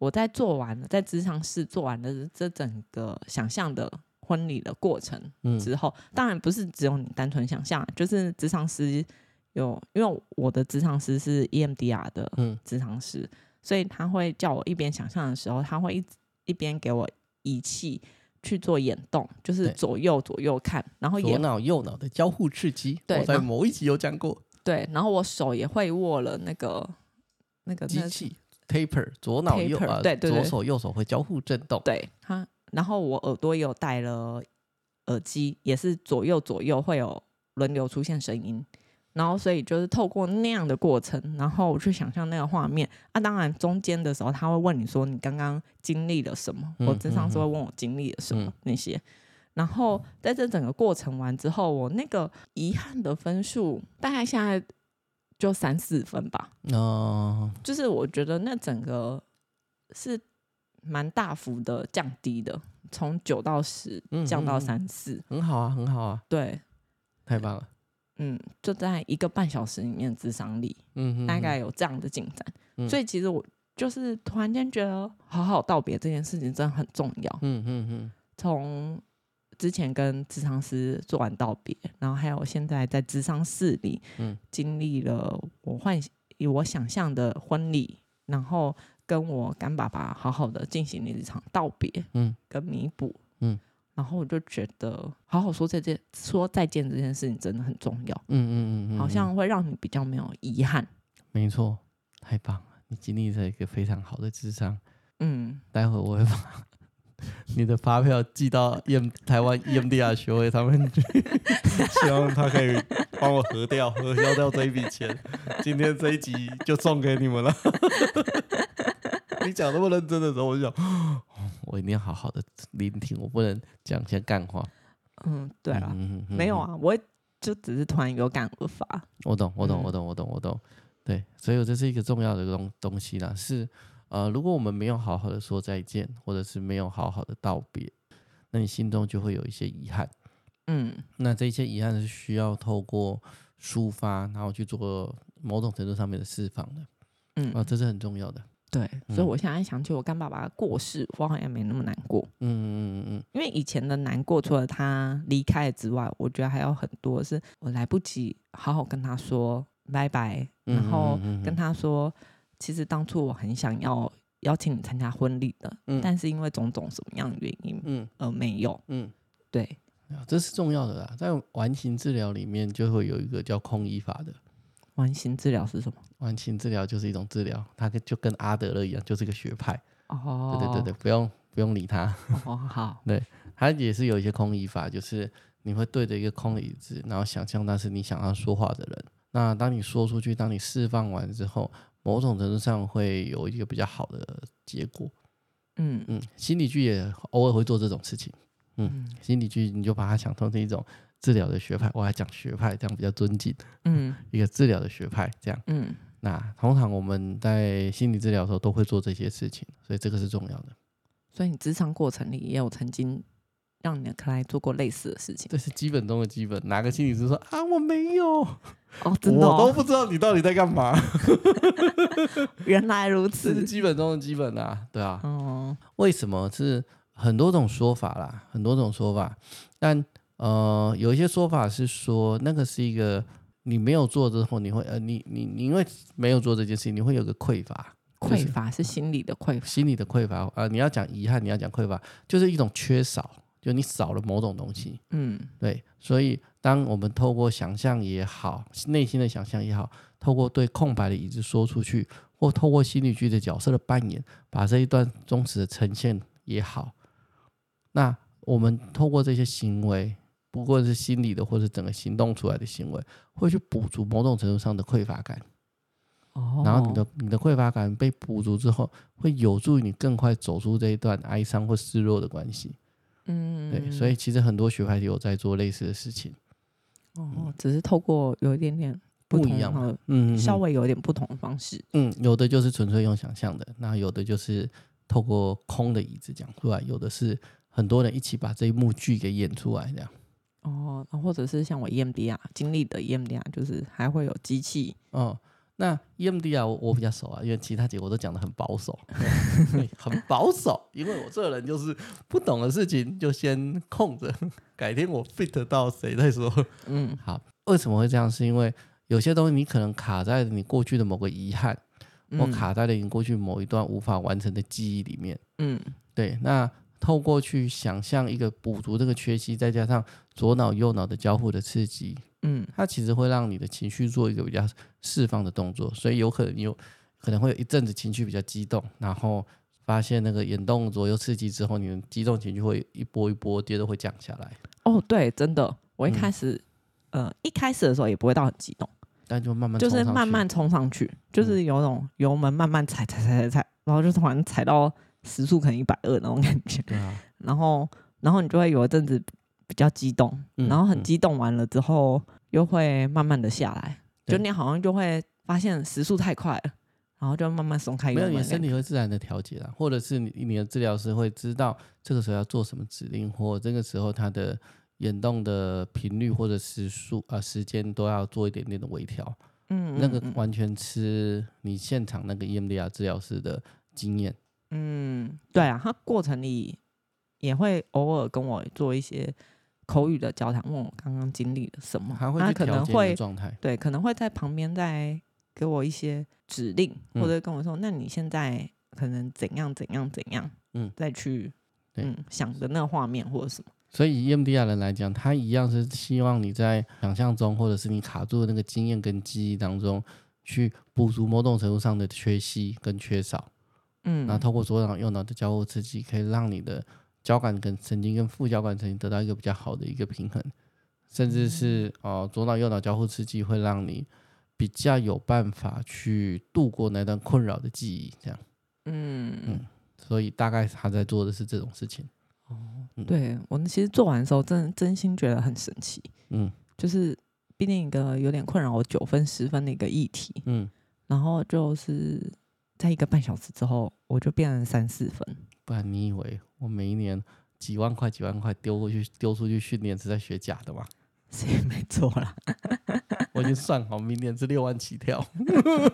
我在做完了，在职场室做完了这整个想象的婚礼的过程之后，嗯、当然不是只有你单纯想象，就是职场师有，因为我的职场师是 EMDR 的职场师，嗯、所以他会叫我一边想象的时候，他会一一边给我仪器去做眼动，就是左右左右看，然后左脑右脑的交互刺激，对，我在某一集有讲过，对，然后我手也会握了那个那个机器。Taper 左脑右啊，对对对，左手右手会交互震动。对，他，然后我耳朵也有戴了耳机，也是左右左右会有轮流出现声音。然后，所以就是透过那样的过程，然后我去想象那个画面。啊，当然中间的时候他会问你说你刚刚经历了什么，我经常是会问我经历了什么、嗯、那些。然后在这整个过程完之后，我那个遗憾的分数大概现在。就三四分吧，哦，就是我觉得那整个是蛮大幅的降低的，从九到十降到三四，很好啊，很好啊，对，太棒了，嗯，就在一个半小时里面智商力，嗯哼，大概有这样的进展，嗯、所以其实我就是突然间觉得，好好道别这件事情真的很重要，嗯嗯嗯，从。之前跟智商师做完道别，然后还有现在在智商室里，嗯，经历了我幻我想象的婚礼，然后跟我干爸爸好好的进行了一场道别，嗯，跟弥补，嗯，然后我就觉得好好说再见，说再见这件事情真的很重要，嗯嗯嗯，嗯，好像会让你比较没有遗憾，没错，太棒了，你经历了一个非常好的智商，嗯，待会我会把。你的发票寄到 EM 台湾 EMDR 学会他们去，(laughs) 希望他可以帮我核掉、核销掉这一笔钱。今天这一集就送给你们了。(laughs) 你讲那么认真的时候，我就想，(gasps) 我一定要好好的聆听，我不能讲些干话。嗯，对啊，嗯、没有啊，我就只是突然有感而发。我懂，我懂，我懂，我懂，我懂。对，所以这是一个重要的东东西啦，是。呃，如果我们没有好好的说再见，或者是没有好好的道别，那你心中就会有一些遗憾。嗯，那这些遗憾是需要透过抒发，然后去做某种程度上面的释放的。嗯，啊，这是很重要的。对，所以我现在想起我干爸爸的过世，我好像没那么难过。嗯嗯嗯嗯，因为以前的难过，除了他离开之外，我觉得还有很多是我来不及好好跟他说拜拜，然后跟他说。其实当初我很想要邀请你参加婚礼的，嗯，但是因为种种什么样的原因，嗯，而没有，嗯，对，这是重要的啦。在完形治疗里面，就会有一个叫空椅法的。完形治疗是什么？完形治疗就是一种治疗，它就跟阿德勒一样，就是个学派。哦，对对对对，不用不用理他。哦，好，(laughs) 对，它也是有一些空椅法，就是你会对着一个空椅子，然后想象那是你想要说话的人。那当你说出去，当你释放完之后。某种程度上会有一个比较好的结果，嗯嗯，心理剧也偶尔会做这种事情，嗯，嗯心理剧你就把它想通成是一种治疗的学派，我还讲学派这样比较尊敬，嗯，(laughs) 一个治疗的学派这样，嗯，那通常我们在心理治疗的时候都会做这些事情，所以这个是重要的。所以你职场过程里也有曾经。让你的克莱做过类似的事情，这是基本中的基本。哪个心理师说啊，我没有？哦，真的、哦，我都不知道你到底在干嘛。(laughs) 原来如此，这是基本中的基本啊，对啊。哦，为什么是很多种说法啦？很多种说法，但呃，有一些说法是说，那个是一个你没有做之后，你会呃，你你你因为没有做这件事情，你会有个匮乏。匮乏是心理的匮乏，心理的匮乏。呃，你要讲遗憾，你要讲匮乏，就是一种缺少，就你少了某种东西。嗯，对。所以，当我们透过想象也好，内心的想象也好，透过对空白的椅子说出去，或透过心理剧的角色的扮演，把这一段忠实的呈现也好，那我们透过这些行为，不过是心理的，或者整个行动出来的行为，会去补足某种程度上的匮乏感。哦，然后你的你的匮乏感被补足之后，会有助于你更快走出这一段哀伤或失落的关系。嗯，对，所以其实很多学派有在做类似的事情。哦，只是透过有一点点不，不一样，嗯，稍微有一点不同的方式。嗯，有的就是纯粹用想象的，那有的就是透过空的椅子讲出来，有的是很多人一起把这一幕剧给演出来这样。哦，或者是像我 EMDR 经历的 EMDR，就是还会有机器。哦。那 EMDR 我我比较熟啊，因为其他结果都讲得很保守，(laughs) 很保守。因为我这个人就是不懂的事情就先空着，(laughs) 改天我 fit 到谁再说。嗯，好，为什么会这样？是因为有些东西你可能卡在你过去的某个遗憾，或卡在了你过去某一段无法完成的记忆里面。嗯，对。那透过去想象一个补足这个缺席，再加上左脑右脑的交互的刺激。嗯，它其实会让你的情绪做一个比较释放的动作，所以有可能有可能会有一阵子情绪比较激动，然后发现那个眼动左右刺激之后，你的激动情绪会一波一波，接着会降下来。哦，对，真的，我一开始，嗯、呃，一开始的时候也不会到很激动，但就慢慢就是慢慢冲上去，就是有种油门慢慢踩踩踩踩踩，然后就突然踩到时速可能一百二那种感觉。对啊，(laughs) 然后然后你就会有一阵子。比较激动，然后很激动完了之后，又会慢慢的下来，嗯、就你好像就会发现时速太快了，然后就慢慢松开。没有，你身体会自然的调节了，或者是你你的治疗师会知道这个时候要做什么指令，或这个时候他的眼动的频率或者时速啊时间都要做一点点的微调。嗯，嗯，嗯，那个完全吃你现场那个 EMDR 治疗师的经验。嗯，对啊，他过程里也会偶尔跟我做一些。口语的交谈，问我刚刚经历了什么，他可能会对，可能会在旁边再给我一些指令，嗯、或者跟我说：“那你现在可能怎样怎样怎样？”嗯，再去嗯想的那个画面或者什么。所以以 EMDR 人来讲，他一样是希望你在想象中，或者是你卡住的那个经验跟记忆当中，去补足某种程度上的缺席跟缺少。嗯，然后透过左脑右脑的交互刺激，可以让你的。交感跟神经跟副交感神经得到一个比较好的一个平衡，甚至是哦、呃、左脑右脑交互刺激会让你比较有办法去度过那段困扰的记忆，这样，嗯。嗯，所以大概他在做的是这种事情。哦，对我们其实做完的时候，真真心觉得很神奇，嗯，就是毕竟一个有点困扰我九分十分的一个议题，嗯，然后就是在一个半小时之后，我就变成三四分。不然你以为我每一年几万块几万块丢过去丢出去训练是在学假的吗？(laughs) 是也没错啦，(laughs) 我已经算好，明年是六万起跳，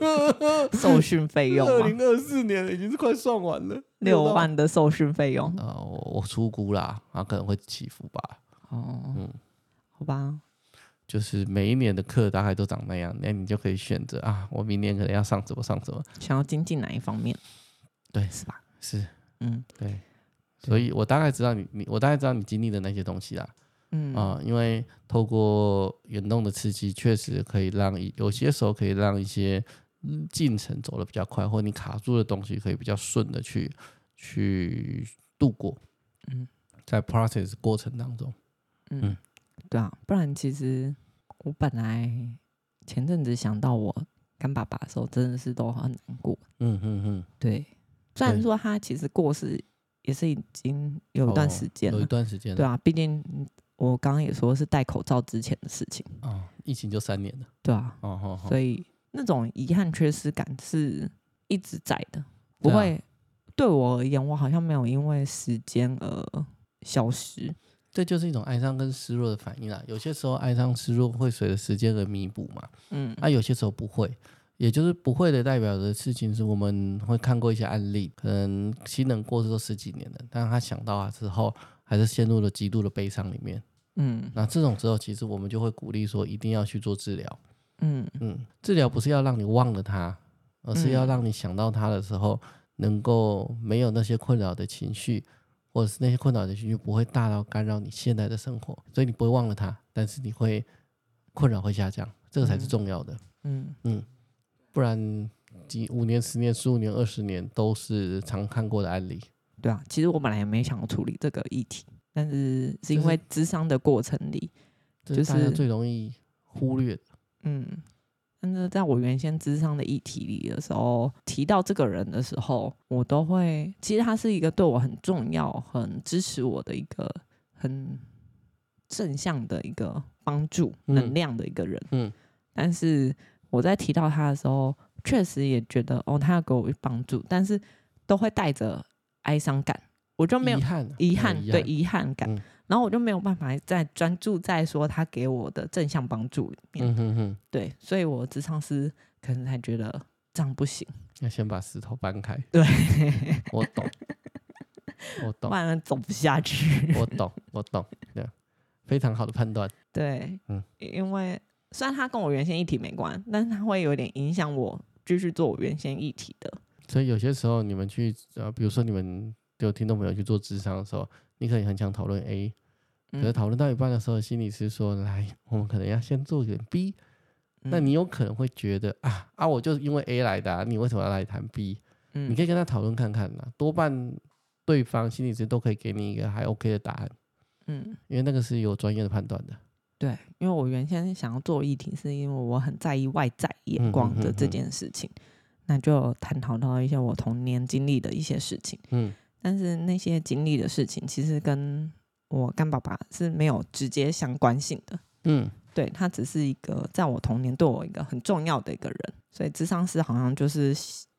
(laughs) 受训费用。二零二四年已经是快算完了，六万的受训费用。呃，我我出估啦，啊，可能会起伏吧。哦，嗯，好吧，就是每一年的课大概都长那样，那你就可以选择啊，我明年可能要上什么上什么，想要精进哪一方面？对，是吧？是。嗯，对，所以我大概知道你，你我大概知道你经历的那些东西啦。嗯啊、呃，因为透过运动的刺激，确实可以让有些时候可以让一些进程走得比较快，或你卡住的东西可以比较顺的去去度过。嗯，在 process 过程当中，嗯，嗯对啊，不然其实我本来前阵子想到我干爸爸的时候，真的是都很难过。嗯嗯嗯，对。虽然说他其实过世也是已经有一段时间了，有一段时间，对啊，毕竟我刚刚也说是戴口罩之前的事情哦，疫情就三年了，对啊，哦哦，所以那种遗憾、缺失感是一直在的，不会对我而言，我好像没有因为时间而消失，这就是一种哀伤跟失落的反应啦。有些时候哀伤、失落会随着时间而弥补嘛，嗯，那有些时候不会。也就是不会的代表的事情是，我们会看过一些案例，可能亲人过世都十几年了，但是他想到啊之后，还是陷入了极度的悲伤里面。嗯，那这种时候，其实我们就会鼓励说，一定要去做治疗。嗯嗯，治疗不是要让你忘了他，而是要让你想到他的时候，能够没有那些困扰的情绪，或者是那些困扰的情绪不会大到干扰你现在的生活，所以你不会忘了它，但是你会困扰会下降，这个才是重要的。嗯嗯，不然几五年、十年、十五年、二十年都是常看过的案例。对啊，其实我本来也没想要处理这个议题，但是是因为智商的过程里，就是、就是、大家最容易忽略的。嗯，但是在我原先智商的议题里的时候，提到这个人的时候，我都会，其实他是一个对我很重要、很支持我的一个很正向的一个帮助能量的一个人。嗯，嗯，但是我在提到他的时候，确实也觉得哦，他要给我帮助，但是都会带着。哀伤感，我就没有遗憾，遗憾对遗憾感，嗯，然后我就没有办法再专注在说他给我的正向帮助里面，嗯哼哼，对，所以我智商师可能才觉得这样不行，要先把石头搬开。对，我懂，(laughs) 我懂，不然走不下去。我懂，我懂，对，非常好的判断。对，嗯，因为虽然他跟我原先议题没关，但是他会有点影响我继续做我原先议题的。所以有些时候你们去呃，比如说你们有听众朋友去做智商的时候，你可以很想讨论 A，可是讨论到一半的时候，心理师说：“来，我们可能要先做一点 B。”那你有可能会觉得啊啊，我就是因为 A 来的啊，你为什么要来谈 B？你可以跟他讨论看看呐，多半对方心理师都可以给你一个还 OK 的答案。嗯，因为那个是有专业的判断的。对，因为我原先想要做议题，是因为我很在意外在眼光的这件事情。那就探讨到一些我童年经历的一些事情，嗯，但是那些经历的事情其实跟我干爸爸是没有直接相关性的，嗯，对，他只是一个在我童年对我一个很重要的一个人，所以智商师好像就是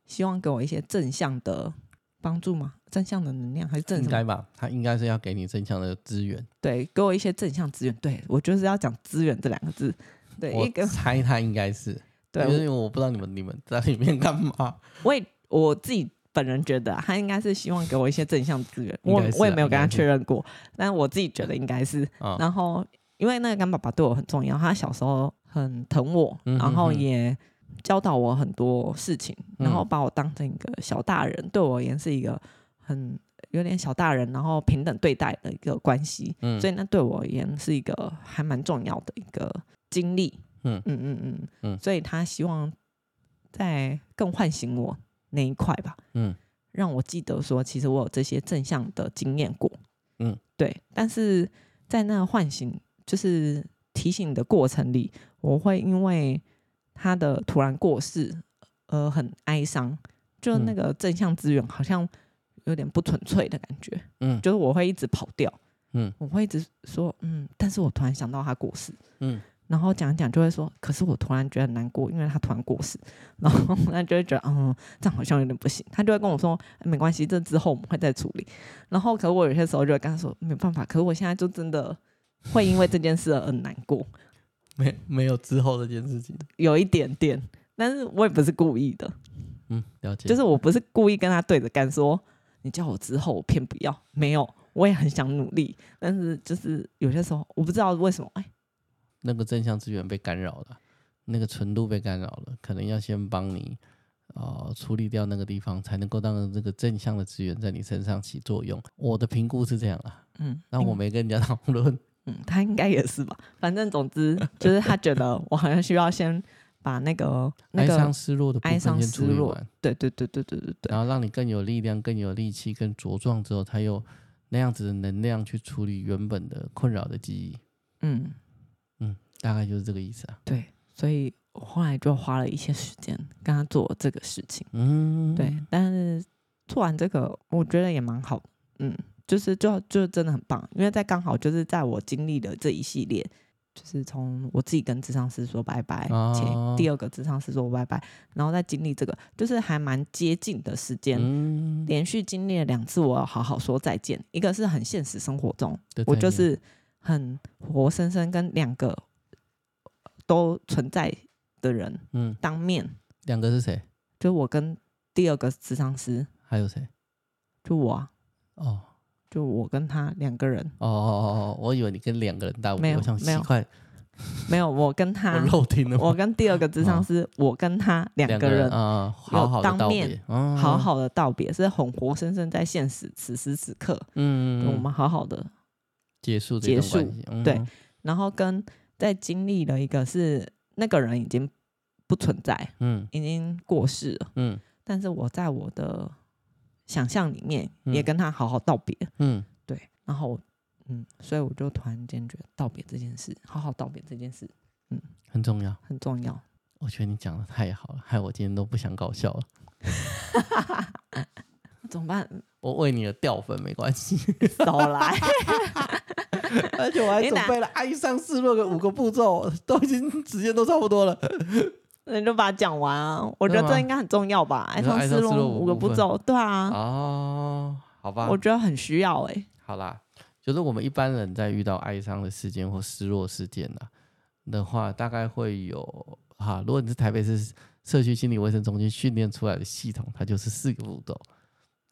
希望给我一些正向的帮助嘛，正向的能量还是正应该吧？他应该是要给你正向的资源，对，给我一些正向资源，对，我就是要讲资源这两个字，对，我 (laughs) 猜他应该是。对，因为我不知道你们你们在里面干嘛。我也我自己本人觉得，他应该是希望给我一些正向资源。我我也没有跟他确认过，但我自己觉得应该是。然后，因为那个干爸爸对我很重要，他小时候很疼我，然后也教导我很多事情，然后把我当成一个小大人，对我而言是一个很有点小大人，然后平等对待的一个关系。所以那对我而言是一个还蛮重要的一个经历。嗯嗯嗯嗯嗯，所以他希望在更唤醒我那一块吧，嗯，让我记得说，其实我有这些正向的经验过，嗯，对。但是在那个唤醒，就是提醒的过程里，我会因为他的突然过世而很哀伤，就那个正向资源好像有点不纯粹的感觉，嗯，就是我会一直跑掉，嗯，我会一直说，嗯，但是我突然想到他过世，嗯。然后讲讲就会说，可是我突然觉得难过，因为他突然过世，然后他就会觉得，嗯，这样好像有点不行。他就会跟我说，没关系，这之后我们会再处理。然后，可是我有些时候就会跟他说，没办法。可是我现在就真的会因为这件事而很难过。没没有之后这件事情，有一点点，但是我也不是故意的。嗯，了解。就是我不是故意跟他对着干，说你叫我之后我偏不要。没有，我也很想努力，但是就是有些时候我不知道为什么，哎。那个正向资源被干扰了，那个纯度被干扰了，可能要先帮你啊、呃、处理掉那个地方，才能够让这个正向的资源在你身上起作用。我的评估是这样啊，嗯，那我没跟人家讨论，嗯，他应该也是吧。反正总之 (laughs) 就是他觉得我好像需要先把那个那个哀伤失落的部分先处理完，对对对对对对对，然后让你更有力量、更有力气、更茁壮之后，才有那样子的能量去处理原本的困扰的记忆，嗯。大概就是这个意思啊。对，所以我后来就花了一些时间跟他做这个事情。嗯，对，但是做完这个，我觉得也蛮好。嗯，就是就就真的很棒，因为在刚好就是在我经历的这一系列，就是从我自己跟智商师说拜拜，前第二个智商师说拜拜，然后再经历这个，就是还蛮接近的时间，嗯、连续经历了两次，我要好好说再见。一个是很现实生活中，我就是很活生生跟两个。都存在的人，嗯，当面。两个是谁？就我跟第二个智商师，还有谁？就我啊。哦，就我跟他两个人。哦哦哦哦，我以为你跟两个人道别，没有，没有，没有，我跟他，(laughs) 我漏听了。我跟第二个智商师，我跟他两个人啊，好好的道别，好好的道别，是很活生生在现实此时此刻，嗯，我们好好的结束结束，对，然后跟在经历了一个是那个人已经不存在，嗯，已经过世了，嗯，但是我在我的。想象里面也跟他好好道别，嗯，对，然后，嗯，所以我就突然间觉得道别这件事，好好道别这件事，嗯，很重要，很重要。我觉得你讲的太好了，害我今天都不想搞笑了。(laughs) 怎么办？我为你的掉粉没关系，少来。(laughs) (laughs) 而且我还准备了哀伤失落的五个步骤，都已经时间都差不多了。那你就把它讲完啊！我觉得这应该很重要吧？哀伤失落五个步骤，对啊。哦，好吧。我觉得很需要哎、欸。好啦，就是我们一般人在遇到哀伤的事件或失落事件的的话，大概会有哈。如果你是台北市社区心理卫生中心训练出来的系统，它就是四个步骤。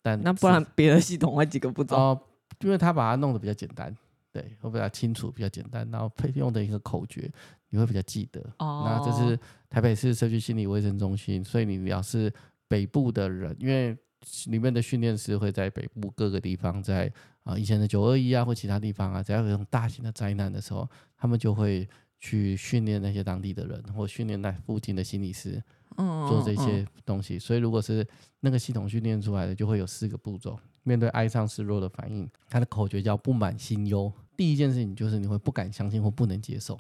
但那不然别的系统会几个步骤？哦，因为他把它弄得比较简单，对，会比较清楚，比较简单，然后配用的一个口诀。你会比较记得哦，那这是台北市社区心理卫生中心，所以你要是北部的人，因为里面的训练师会在北部各个地方，在啊以前的九二一啊或其他地方啊，只要有这种大型的灾难的时候，他们就会去训练那些当地的人，或训练那附近的心理师，嗯，做这些东西。所以如果是那个系统训练出来的，就会有四个步骤。面对哀伤失落的反应，它的口诀叫不满心忧。第一件事情就是你会不敢相信或不能接受。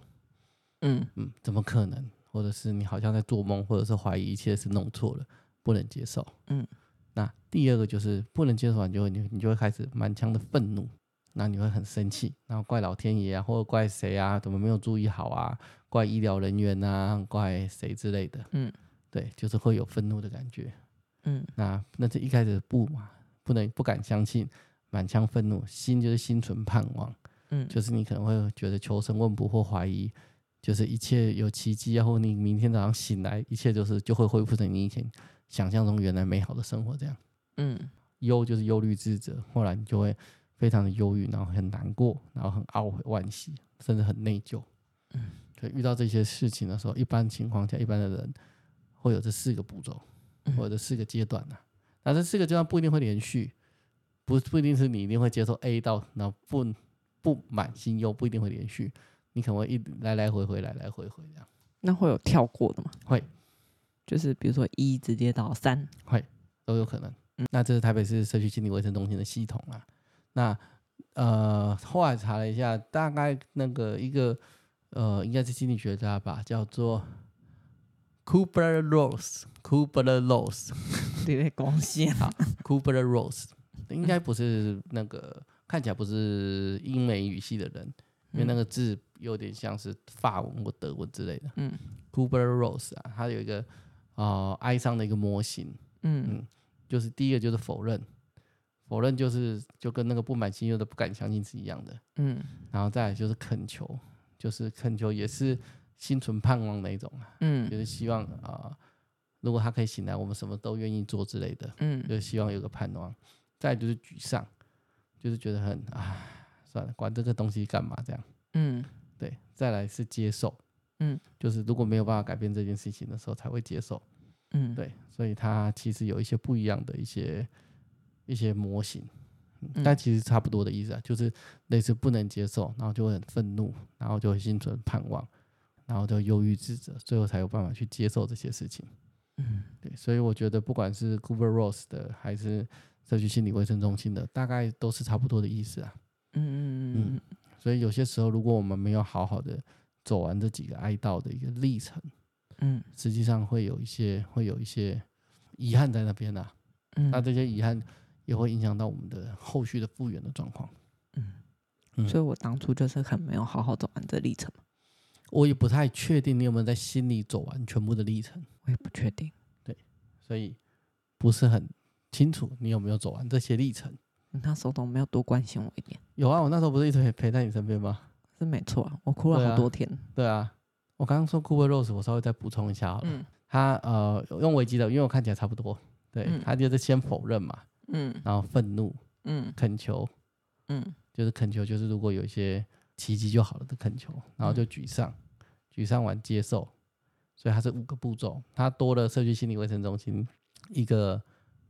嗯嗯，怎么可能？或者是你好像在做梦，或者是怀疑一切是弄错了，不能接受。嗯，那第二个就是不能接受完就会你你就会开始满腔的愤怒，那你会很生气，然后怪老天爷啊，或者怪谁啊，怎么没有注意好啊，怪医疗人员啊，怪谁之类的。嗯，对，就是会有愤怒的感觉。嗯，那那这一开始不嘛，不能不敢相信，满腔愤怒，心就是心存盼望。嗯，就是你可能会觉得求神问卜或怀疑。就是一切有奇迹啊，或你明天早上醒来，一切就是就会恢复成你以前想象中原来美好的生活这样。嗯，忧就是忧虑自责，后来你就会非常的忧郁，然后很难过，然后很懊悔惋惜，甚至很内疚。嗯，所以遇到这些事情的时候，一般情况下，一般的人会有这四个步骤，或者四个阶段呢。那这四个阶段不一定会连续，不不一定是你一定会接受 A 到，然后不不满心忧，不一定会连续。你可能会一来来回回来来回回这样，那会有跳过的吗？会，就是比如说一直接到三，会都有可能。嗯，那这是台北市社区心理卫生中心的系统啊。那呃，后来查了一下，大概那个一个呃，应该是心理学家吧，叫做 Kübler-Ross，Kübler-Ross，有点光线啊，Kübler-Ross 应该不是那个，看起来不是英美语系的人。因为那个字有点像是法文或德文之类的。嗯，Kübler-Ross 啊，它有一个啊、呃、哀伤的一个模型。嗯嗯，就是第一个就是否认，否认就是就跟那个不满心忧的不敢相信是一样的。嗯，然后再来就是恳求，就是恳求也是心存盼望的一种啊。嗯，就是希望啊、呃，如果他可以醒来，我们什么都愿意做之类的。嗯，就希望有个盼望。再就是沮丧，就是觉得很啊。算了，管这个东西干嘛？这样，嗯，对。再来是接受，嗯，就是如果没有办法改变这件事情的时候，才会接受，嗯，对。所以它其实有一些不一样的一些一些模型，嗯，但其实差不多的意思啊，就是类似不能接受，然后就会很愤怒，然后就会心存盼望，然后就忧郁自责，最后才有办法去接受这些事情，嗯，对。所以我觉得不管是 Cooper Rose 的还是社区心理卫生中心的，大概都是差不多的意思啊。嗯嗯嗯，所以有些时候，如果我们没有好好的走完这几个哀悼的一个历程，嗯，实际上会有一些会有一些遗憾在那边啊。嗯，那这些遗憾也会影响到我们的后续的复原的状况。嗯，嗯，所以我当初就是很没有好好走完这历程。我也不太确定你有没有在心里走完全部的历程。我也不确定。对，所以不是很清楚你有没有走完这些历程。那时候都没有多关心我一点。有啊，我那时候不是一直陪在你身边吗？是没错啊，我哭了好多天。对啊，我刚刚说 Cooper Rose，我稍微再补充一下好了。嗯。他呃用维基的，因为我看起来差不多。对，嗯、他就是先否认嘛。嗯。然后愤怒。嗯。恳求。嗯，就是恳求，就是如果有一些奇迹就好了的恳求，然后就沮丧，嗯、举上完接受，所以它是五个步骤，他多了社区心理卫生中心一个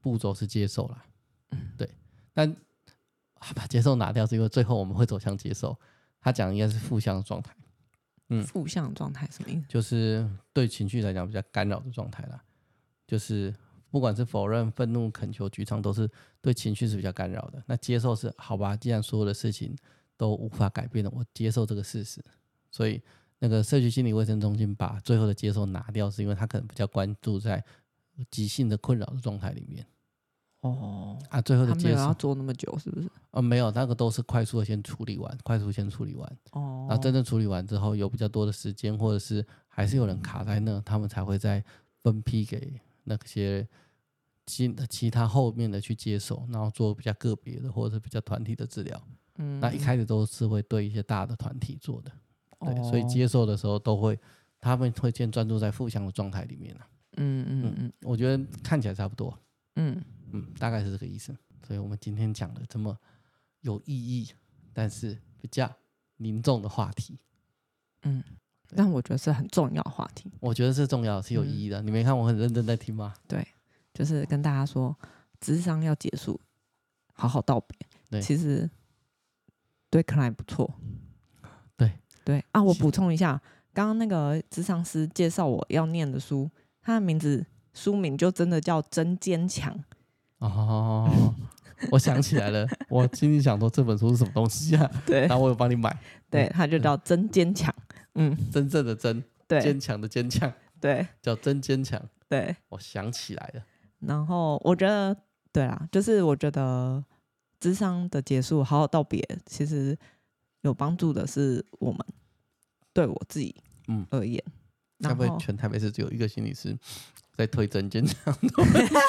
步骤是接受啦，嗯，对，但把接受拿掉是因为最后我们会走向接受，他讲应该是负向的状态。嗯，负向状态什么意思？就是对情绪来讲比较干扰的状态啦。就是不管是否认、愤怒、恳求、沮丧，都是对情绪是比较干扰的。那接受是好吧？既然所有的事情都无法改变了，我接受这个事实。所以那个社区心理卫生中心把最后的接受拿掉，是因为他可能比较关注在急性的困扰的状态里面。哦，啊，最后的接受要做那么久，是不是？哦，没有，那个都是快速的先处理完，快速先处理完。哦，然后真正处理完之后，有比较多的时间，或者是还是有人卡在那，嗯、他们才会再分批给那些其其他后面的去接手，然后做比较个别的或者是比较团体的治疗。嗯，那一开始都是会对一些大的团体做的，对，哦、所以接受的时候都会，他们会先专注在负向的状态里面嗯嗯嗯，嗯，我觉得看起来差不多。嗯。嗯，大概是这个意思。所以我们今天讲了这么有意义，但是比较凝重的话题。嗯，但我觉得是很重要的话题。我觉得是重要，是有意义的。嗯、你没看我很认真在听吗？对，就是跟大家说，智商要结束，好好道别。对，其实对克莱不错。对对啊，我补充一下，刚刚那个智商师介绍我要念的书，他的名字书名就真的叫《真坚强》。哦，我想起来了，(laughs) 我心里想说这本书是什么东西啊？(laughs) 对，然后我有帮你买，对，它就叫真坚强，嗯，真正的真，对，坚强的坚强，对，叫真坚强，对，我想起来了。然后我觉得，对啦，就是我觉得智商的结束，好好道别，其实有帮助的是我们，对我自己嗯而言，会不会全台北市只有一个心理师？在推真坚强，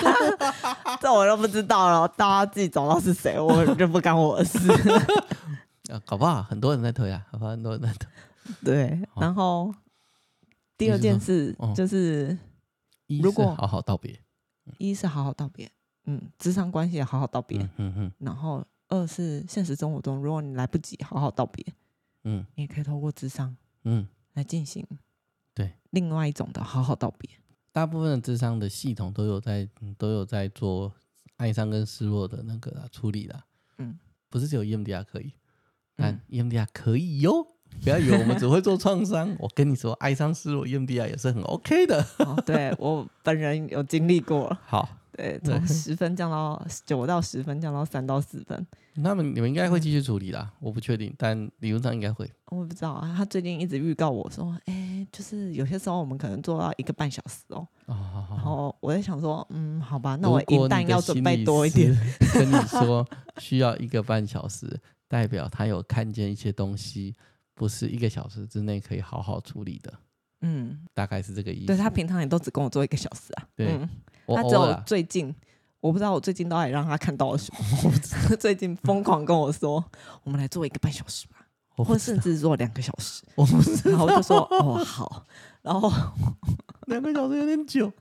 (laughs) 这我都不知道了。大家自己找到是谁，我就不干我的事。(laughs) 啊，搞不好很多人在推啊，搞不好？很多人在推。对，然后第二件事就是，如果好好道别，一是好好道别，嗯，咨商关系也好好道别，嗯嗯。然后二是现实生活中，如果你来不及好好道别，嗯，你也可以透过智商，嗯，来进行，对，另外一种的好好道别。大部分的智商的系统都有在都有在做哀伤跟失落的那个处理的，嗯，不是只有 EMDR 可以，但 EMDR 可以哟，不要以为我们只会做创伤，我跟你说，哀伤失落 EMDR 也是很 OK 的。哦，对我本人有经历过。(laughs) 好。对，从十分降到九到十分，降到三到四分。那么你们应该会继续处理啦，我不确定，但理论上应该会。我不知道啊，他最近一直预告我说，哎，就是有些时候我们可能做到一个半小时哦。哦。然后我在想说，嗯，好吧，那我一旦要准备多一点。跟你说需要一个半小时，代表他有看见一些东西，不是一个小时之内可以好好处理的。嗯，大概是这个意思。对，他平常也都只跟我做一个小时啊。对。嗯他只有最近，我不知道我最近到底让他看到了什么。(laughs) 最近疯狂跟我说，我们来做一个半小时吧，或甚至做两个小时。然后我就说哦好，然后 (laughs) 两个小时有点久。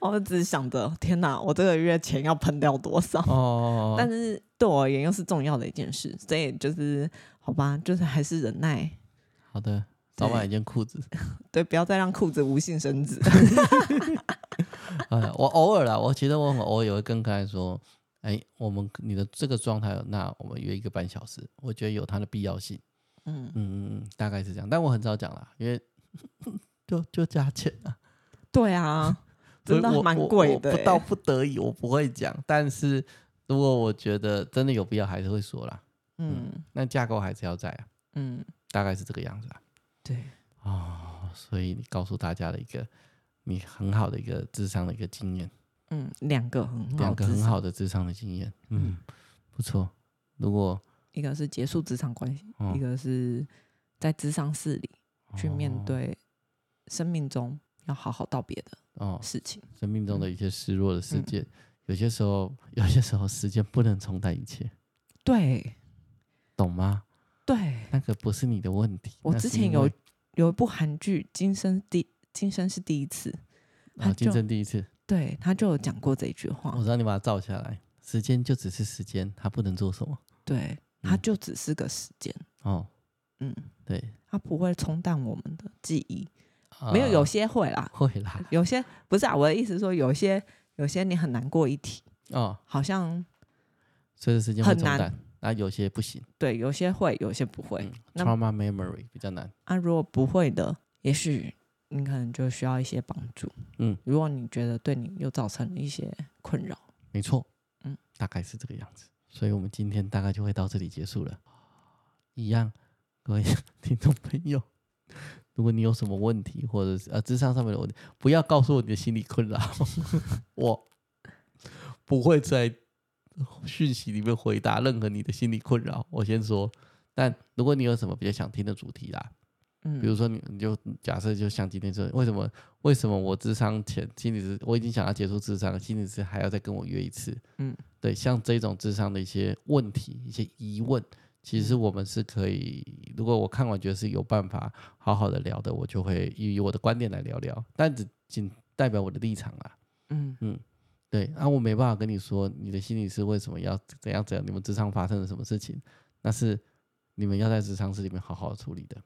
我只是想着天哪，我这个月钱要喷掉多少？哦，但是对我而言又是重要的一件事，所以就是好吧，就是还是忍耐。好的，早买一件裤子。(laughs) 对，不要再让裤子无性生殖。(laughs) 哎，我偶尔啦，我其实我很偶尔也会跟客人说，哎，我们你的这个状态，那我们约一个半小时，我觉得有它的必要性。嗯嗯嗯，大概是这样，但我很少讲啦，因为就就加钱啊。(laughs) 对啊，真的蛮贵的。不到不得已，我不会讲。但是如果我觉得真的有必要，还是会说啦。嗯，嗯，那架构还是要在啊。嗯，大概是这个样子啊。对。啊，哦，所以你告诉大家的一个。你很好的一个智商的一个经验，嗯，两个很好两个很好的智商的经验，嗯，不错。如果一个是结束职场关系，哦、一个是在职商室里去面对生命中要好好道别的哦。事情、哦，生命中的一些失落的事件，嗯、有些时候，有些时候时间不能冲淡一切，对，懂吗？对，那个不是你的问题。我之前有有一部韩剧《今生第》。今生是第一次，啊，今生第一次，对，他就有讲过这一句话。我知道你把它照下来，时间就只是时间，它不能做什么。对，它就只是个时间哦。嗯，对，它不会冲淡我们的记忆，没有，有些会啦，(laughs) 会啦，有些不是啊。我的意思是说，有些有些你很难过一题哦，好像随着时间很难，那有些不行，对，有些会，有些不会。Trauma memory 比较难。啊，如果不会的，也许你可能就需要一些帮助。嗯，如果你觉得对你又造成了一些困扰，没错，嗯，大概是这个样子。所以我们今天大概就会到这里结束了。一样，各位 (laughs) 听众朋友，如果你有什么问题，或者是呃智商上面的问题，不要告诉我你的心理困扰，(laughs) 我不会在讯息里面回答任何你的心理困扰。我先说，但如果你有什么比较想听的主题啦，嗯，比如说你你就假设就像今天这，为什么为什么我智商前心理师我已经想要结束智商，心理师还要再跟我约一次，嗯。对，像这种智商的一些问题、一些疑问，其实我们是可以，如果我看完觉得是有办法好好的聊的，我就会以我的观点来聊聊，但只仅代表我的立场啊。嗯嗯，对，啊、我没办法跟你说你的心理师为什么要怎样怎样，你们咨商发生了什么事情，那是你们要在职场室里面好好的处理的。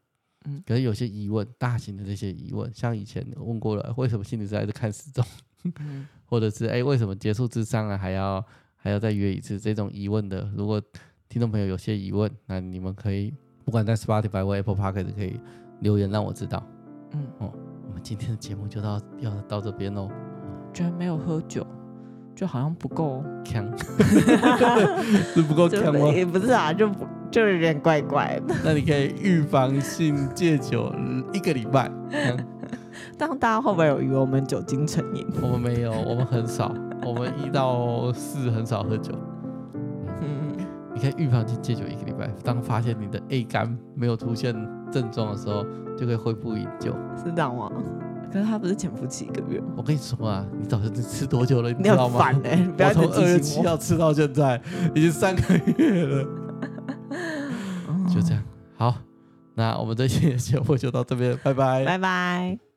嗯，可是有些疑问，大型的这些疑问，像以前问过了，为什么心理师还是看时钟，嗯、(laughs) 或者是哎，为什么结束智商了还要？还要再约一次这种疑问的，如果听众朋友有些疑问，那你们可以不管在 Spotify 或 Apple Podcast 可以留言让我知道。嗯哦，我们今天的节目就到要到这边喽。居然没有喝酒，就好像不够强，(laughs) 是不够强吗？也不是啊，就就有点怪怪的。那你可以预防性戒酒一个礼拜。但 (laughs) 大家会不会有以为我们酒精成瘾？我们没有，我们很少。我们一到四很少喝酒。嗯，你可以预防性戒酒一个礼拜。当发现你的 A 肝没有出现症状的时候，就可以恢复饮酒。是这样吗？可是他不是潜伏期一个月。我跟你说啊，你早就吃多久了？你知道吗？你欸、(laughs) 我从二月七号吃到现在，已经三个月了。就这样，好，那我们这期节目就到这边，拜拜，拜拜。